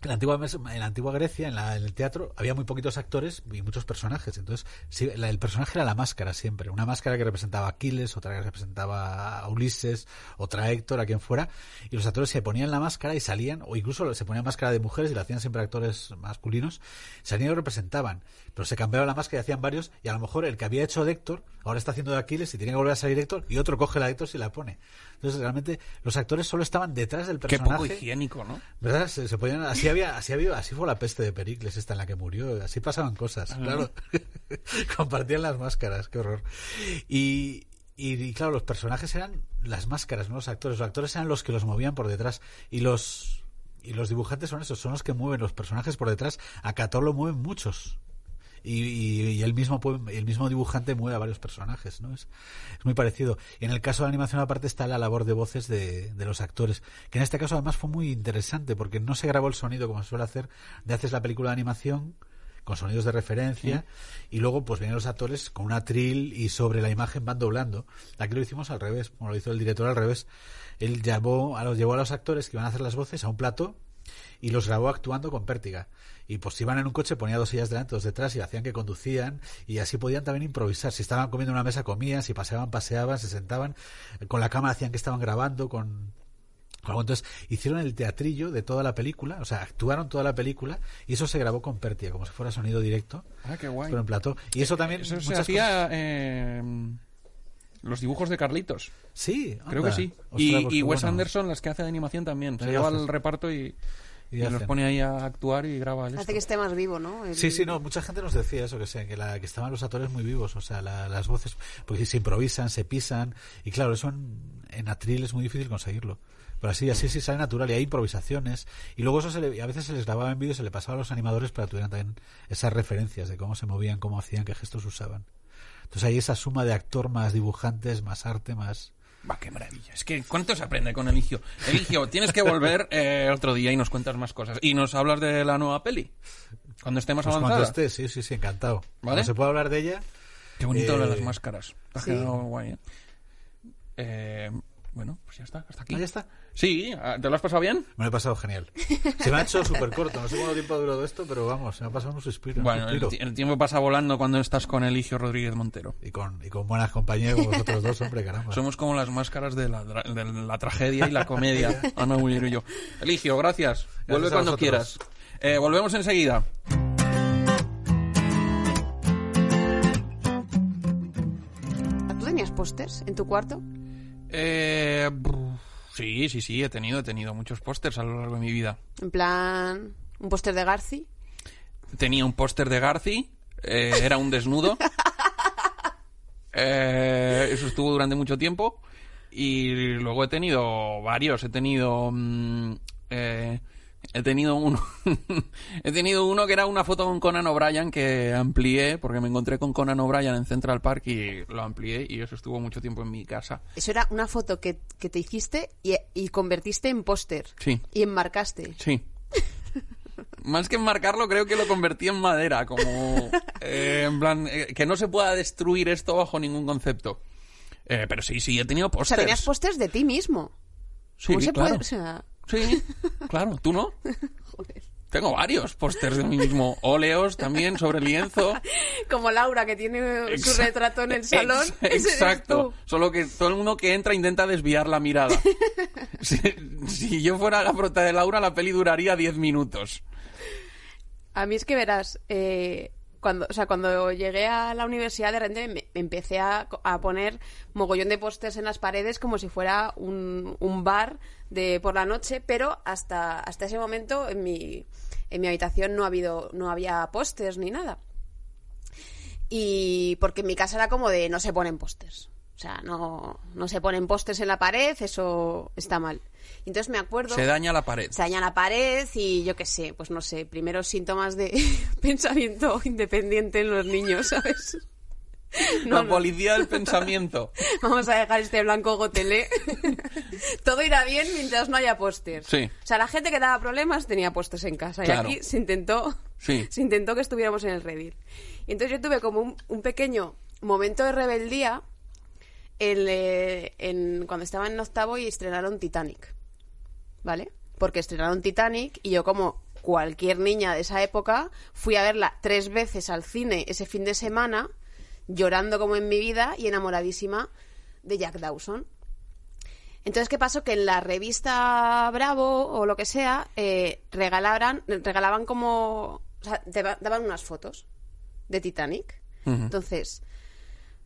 en la antigua, en la antigua Grecia, en, la- el teatro, había muy poquitos actores y muchos personajes. Entonces, el personaje era la máscara siempre. Una máscara que representaba a Aquiles, otra que representaba a Ulises, otra a Héctor, a quien fuera. Y los actores se ponían la máscara y salían, o incluso se ponían máscara de mujeres y la hacían siempre actores masculinos. Salían y representaban. Pero se cambiaba la máscara y hacían varios. Y a lo mejor el que había hecho de Héctor, ahora está haciendo de Aquiles y tiene que volver a salir Héctor. Y otro coge la de Héctor y la pone. Entonces, realmente, los actores solo estaban detrás del Qué personaje. poco higiénico, ¿no? ¿Verdad? Se, se podían- así había, así había, así fue la peste de Pericles esta en la que murió, así pasaban cosas, claro. Compartían las máscaras, qué horror. Y, y, y, claro, los personajes eran las máscaras, no los actores. Los actores eran los que los movían por detrás y los y los dibujantes son esos, son los que mueven los personajes por detrás. A Cator lo mueven muchos. Y, y- y el mismo el mismo dibujante mueve a varios personajes, ¿no? Es, es muy parecido. Y en el caso de la animación aparte está la labor de voces de, de los actores, que en este caso además fue muy interesante porque no se grabó el sonido como se suele hacer de haces la película de animación con sonidos de referencia y luego pues vienen los actores con una trill y sobre la imagen van doblando. Aquí lo hicimos al revés, como lo hizo el director al revés. Él llevó a los, llevó a los actores que iban a hacer las voces a un plato y los grabó actuando con pértiga. Y pues iban en un coche, ponía dos sillas delante, dos detrás y hacían que conducían y así podían también improvisar. Si estaban comiendo en una mesa, comían, si paseaban, paseaban, se sentaban. Con la cámara hacían que estaban grabando, con. Entonces hicieron el teatrillo de toda la película, o sea, actuaron toda la película y eso se grabó con pértiga, como si fuera sonido directo, Ah, qué guay. pero en plató. Y eso también... Eso se hacía eh, los dibujos de Carlitos. Sí, Creo que sí. Ostras, y pues y Wes bueno. Anderson, las que hace de animación también. Se lleva al reparto y, Y y los hacen. pone ahí a actuar y graba el Hace esto. que esté más vivo, ¿no? El- Sí, sí, no, mucha gente nos decía eso, que, que, la, que estaban los actores muy vivos, o sea, la- las voces, porque se improvisan, se pisan, y claro, eso en, en atril es muy difícil conseguirlo. Pero así, así sí sale natural y hay improvisaciones. Y luego eso se le- a veces se les grababa en vídeo, se le pasaba a los animadores para que tuvieran también esas referencias de cómo se movían, cómo hacían, qué gestos usaban. Entonces hay esa suma de actor más dibujantes, más arte, más... Va, qué maravilla. Es que, ¿cuánto se aprende con Eligio? Eligio, tienes que volver eh, otro día y nos cuentas más cosas. Y nos hablas de la nueva peli. Cuando estemos Pues cuando avanzada. esté, sí, sí, sí, encantado. ¿Vale? Cuando se puede hablar de ella, Qué bonito lo de Eh, las máscaras. Ha sí. quedado guay, ¿eh? Eh, bueno, pues ya está, hasta aquí. ahí está. Sí, ah, ¿te lo has pasado bien? Me lo he pasado genial. Se me ha hecho súper corto, no sé cuánto tiempo ha durado esto, pero vamos, se me ha pasado un suspiro. Bueno, el, suspiro. ti- el tiempo pasa volando cuando estás con Eligio Rodríguez Montero. Y con, y con buenas compañías como vosotros dos, hombre, caramba. Somos como las máscaras de la, de la tragedia y la comedia. Ana Muñero y yo. Eligio, gracias. Vuelve a cuando quieras. Eh, volvemos enseguida. ¿Tú tenías pósters en tu cuarto? Eh, brr, sí, sí, sí, he tenido, he tenido muchos pósters a lo largo de mi vida. En plan, un póster de Garci. Tenía un póster de Garci, eh, era un desnudo. Eh, eso estuvo durante mucho tiempo. Y luego he tenido varios. He tenido. mm, eh, he tenido uno. he tenido uno que era una foto con Conan O'Brien que amplié, porque me encontré con Conan O'Brien en Central Park y lo amplié. Y eso estuvo mucho tiempo en mi casa. Eso era una foto que, que te hiciste y, y convertiste en póster. Sí. Y enmarcaste. Sí. Más que enmarcarlo, creo que lo convertí en madera, como eh, en plan eh, que no se pueda destruir esto bajo ningún concepto. Eh, pero sí, sí, he tenido O sea, pósters. tenías pósters de ti mismo. Sí, ¿Cómo se claro. puede? O sea, Sí, claro, ¿tú no? joder. Tengo varios pósters de mí mismo. Óleos también sobre lienzo. Como Laura, que tiene su retrato en el salón. Ex- Exacto. Solo que todo el mundo que entra intenta desviar la mirada. si, si yo fuera la prota de Laura, la peli duraría 10 minutos. A mí es que verás, eh, cuando, o sea, cuando llegué a la universidad de repente me, me empecé a, a poner mogollón de pósters en las paredes como si fuera un, un bar de por la noche, pero hasta, hasta ese momento en mi, en mi habitación no, ha habido, no había pósters ni nada. Y porque en mi casa era como de no se ponen pósters. O sea, no, no se ponen pósters en la pared, eso está mal. Entonces me acuerdo Se daña la pared. se daña la pared y yo qué sé, pues no sé, primeros síntomas de pensamiento independiente en los niños, ¿sabes? No, la no. policía del pensamiento. Vamos a dejar este blanco gotelé. Todo irá bien mientras no haya pósters. Sí. O sea, la gente que daba problemas tenía pósters en casa. Claro. Y aquí se intentó, Sí. se intentó que estuviéramos en el Reddit. Y entonces yo tuve como un, un pequeño momento de rebeldía en, eh, en- cuando estaba en octavo y estrenaron Titanic. ¿Vale? Porque estrenaron Titanic y yo como cualquier niña de esa época fui a verla tres veces al cine ese fin de semana llorando como en mi vida y enamoradísima de Jack Dawson. Entonces, ¿qué pasó? Que en la revista Bravo o lo que sea, eh, regalaban, regalaban como... O sea, daban unas fotos de Titanic. Entonces,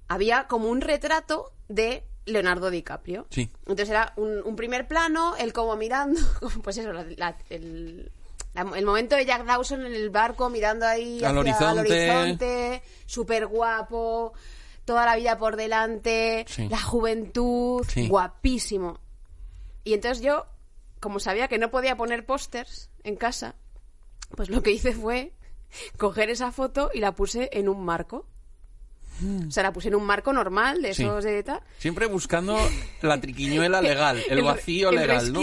había como un retrato de Leonardo DiCaprio. Sí. Entonces era un, un primer plano, él como mirando, pues eso, la- la- el, la- el momento de Jack Dawson en el barco mirando ahí Al hacia al horizonte. horizonte, súper guapo, toda la vida por delante, Sí. la juventud, Sí. guapísimo. Y entonces yo, como sabía que no podía poner pósters en casa, pues lo que hice fue coger esa foto y la puse en un marco. O sea, la puse en un marco normal, de. Sí. esos de tal. Siempre buscando la triquiñuela legal, el vacío el legal, ¿no?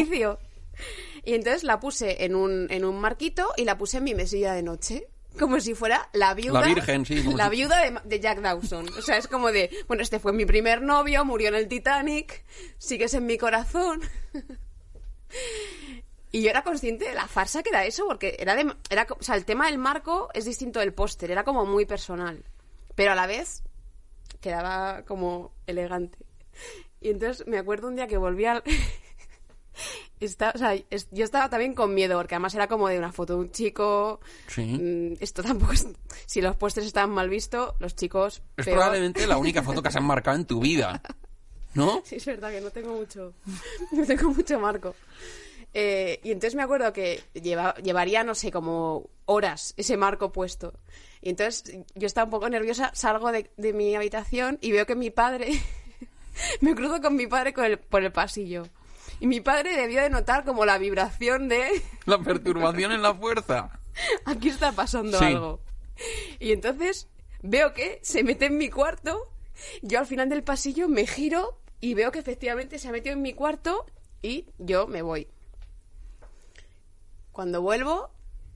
Y entonces la puse en un, en un marquito y la puse en mi mesilla de noche. Como si fuera la viuda. La virgen, sí, La si- viuda de, de Jack Dawson. O sea, es como de, bueno, este fue mi primer novio, murió en el Titanic, sigues en mi corazón. Y yo era consciente de la farsa que era eso, porque era de, era, o sea, el tema del marco es distinto del póster, era como muy personal. Pero a la vez quedaba como elegante. Y entonces me acuerdo un día que volví al... Está- o sea, es- yo estaba también con miedo, porque además era como de una foto de un chico. Sí. Mm, Esto tampoco es... Si los pósters estaban mal vistos, los chicos... Es peor. probablemente la única foto que has enmarcado en tu vida. ¿No? Sí, es verdad que no tengo mucho, no tengo mucho marco. Eh, y entonces me acuerdo que lleva- llevaría, no sé, como horas ese marco puesto. Y entonces yo estaba un poco nerviosa, salgo de, de mi habitación y veo que mi padre, me cruzo con mi padre con el- por el pasillo. Y mi padre debió de notar como la vibración de, La perturbación en la fuerza. aquí está pasando Sí. algo. Y entonces veo que se mete en mi cuarto. Yo al final del pasillo me giro y veo que efectivamente se ha metido en mi cuarto y yo me voy. Cuando vuelvo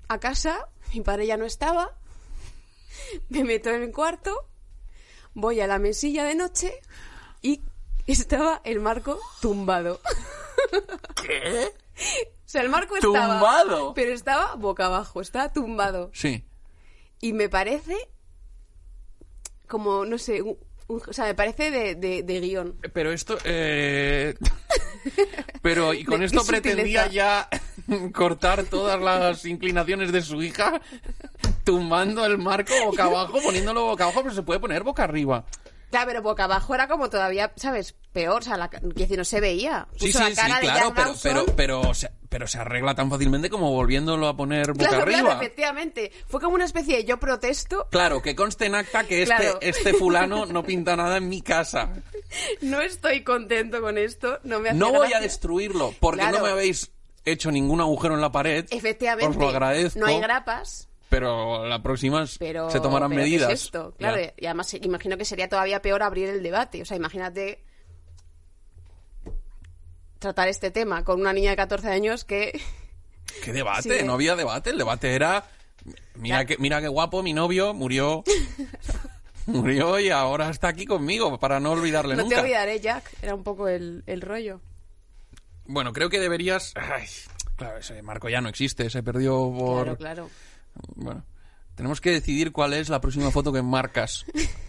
a casa, mi padre ya no estaba. Me meto en el cuarto, voy a la mesilla de noche y estaba el marco tumbado. ¿Qué? O sea, el marco estaba. ¿Tumbado? Pero estaba boca abajo, estaba tumbado. Sí. Y me parece como, no sé, un- un- o sea, me parece de, de, de guion. Pero esto... eh, Pero, ¿y con esto pretendía sutileza. ya cortar todas las inclinaciones de su hija? Tumbando el marco boca abajo, poniéndolo boca abajo, pero se puede poner boca arriba. Claro, pero boca abajo era como todavía, ¿sabes? Peor, o sea, la, decir, no se veía. Sí, Puso sí, la sí, cara claro, pero, pero, pero, se, pero se arregla tan fácilmente como volviéndolo a poner boca Claro, arriba. claro, efectivamente. Fue como una especie de yo protesto. Claro, que conste en acta que este, Claro. este fulano no pinta nada en mi casa. No estoy contento con esto. No me hace No voy a destruirlo porque Claro. no me habéis hecho ningún agujero en la pared. Efectivamente. Os lo agradezco. No hay grapas, Pero la próxima pero. se tomarán pero ¿qué medidas. es esto? Claro, Ya. y además imagino que sería todavía peor abrir el debate. O sea, imagínate tratar este tema con una niña de 14 años que. ¿Qué debate? Sí. No había debate. El debate era. Mira, Ya. que, mira qué guapo, mi novio murió. murió y ahora está aquí conmigo para no olvidarle no nunca. te olvidaré, Jack. Era un poco el, el rollo. Bueno, creo que deberías. Ay, claro, ese marco ya no existe, se perdió por. Claro, claro. Bueno, tenemos que decidir cuál es la próxima foto que marcas.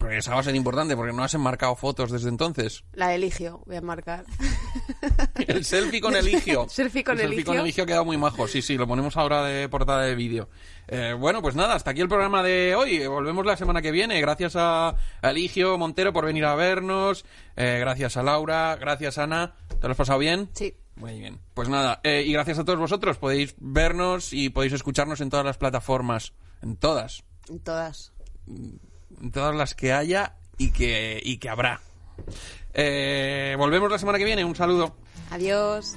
Porque esa va a ser importante, porque no has enmarcado fotos desde entonces. La de Eligio, voy a marcar. El selfie con Eligio. Selfie con el selfie con Eligio. Quedado muy majo. Sí, sí, lo ponemos ahora de portada de vídeo. Eh, bueno, pues nada, hasta aquí el programa de hoy. Volvemos la semana que viene. Gracias a a Eligio Montero por venir a vernos. Eh, gracias a Laura. Gracias, Ana. ¿Te lo has pasado bien? Sí. Muy bien. Pues nada, eh, y gracias a todos vosotros. Podéis vernos y podéis escucharnos en todas las plataformas. En todas. En todas. En todas las que haya y que, y que habrá. Eh, volvemos la semana que viene. Un saludo. Adiós.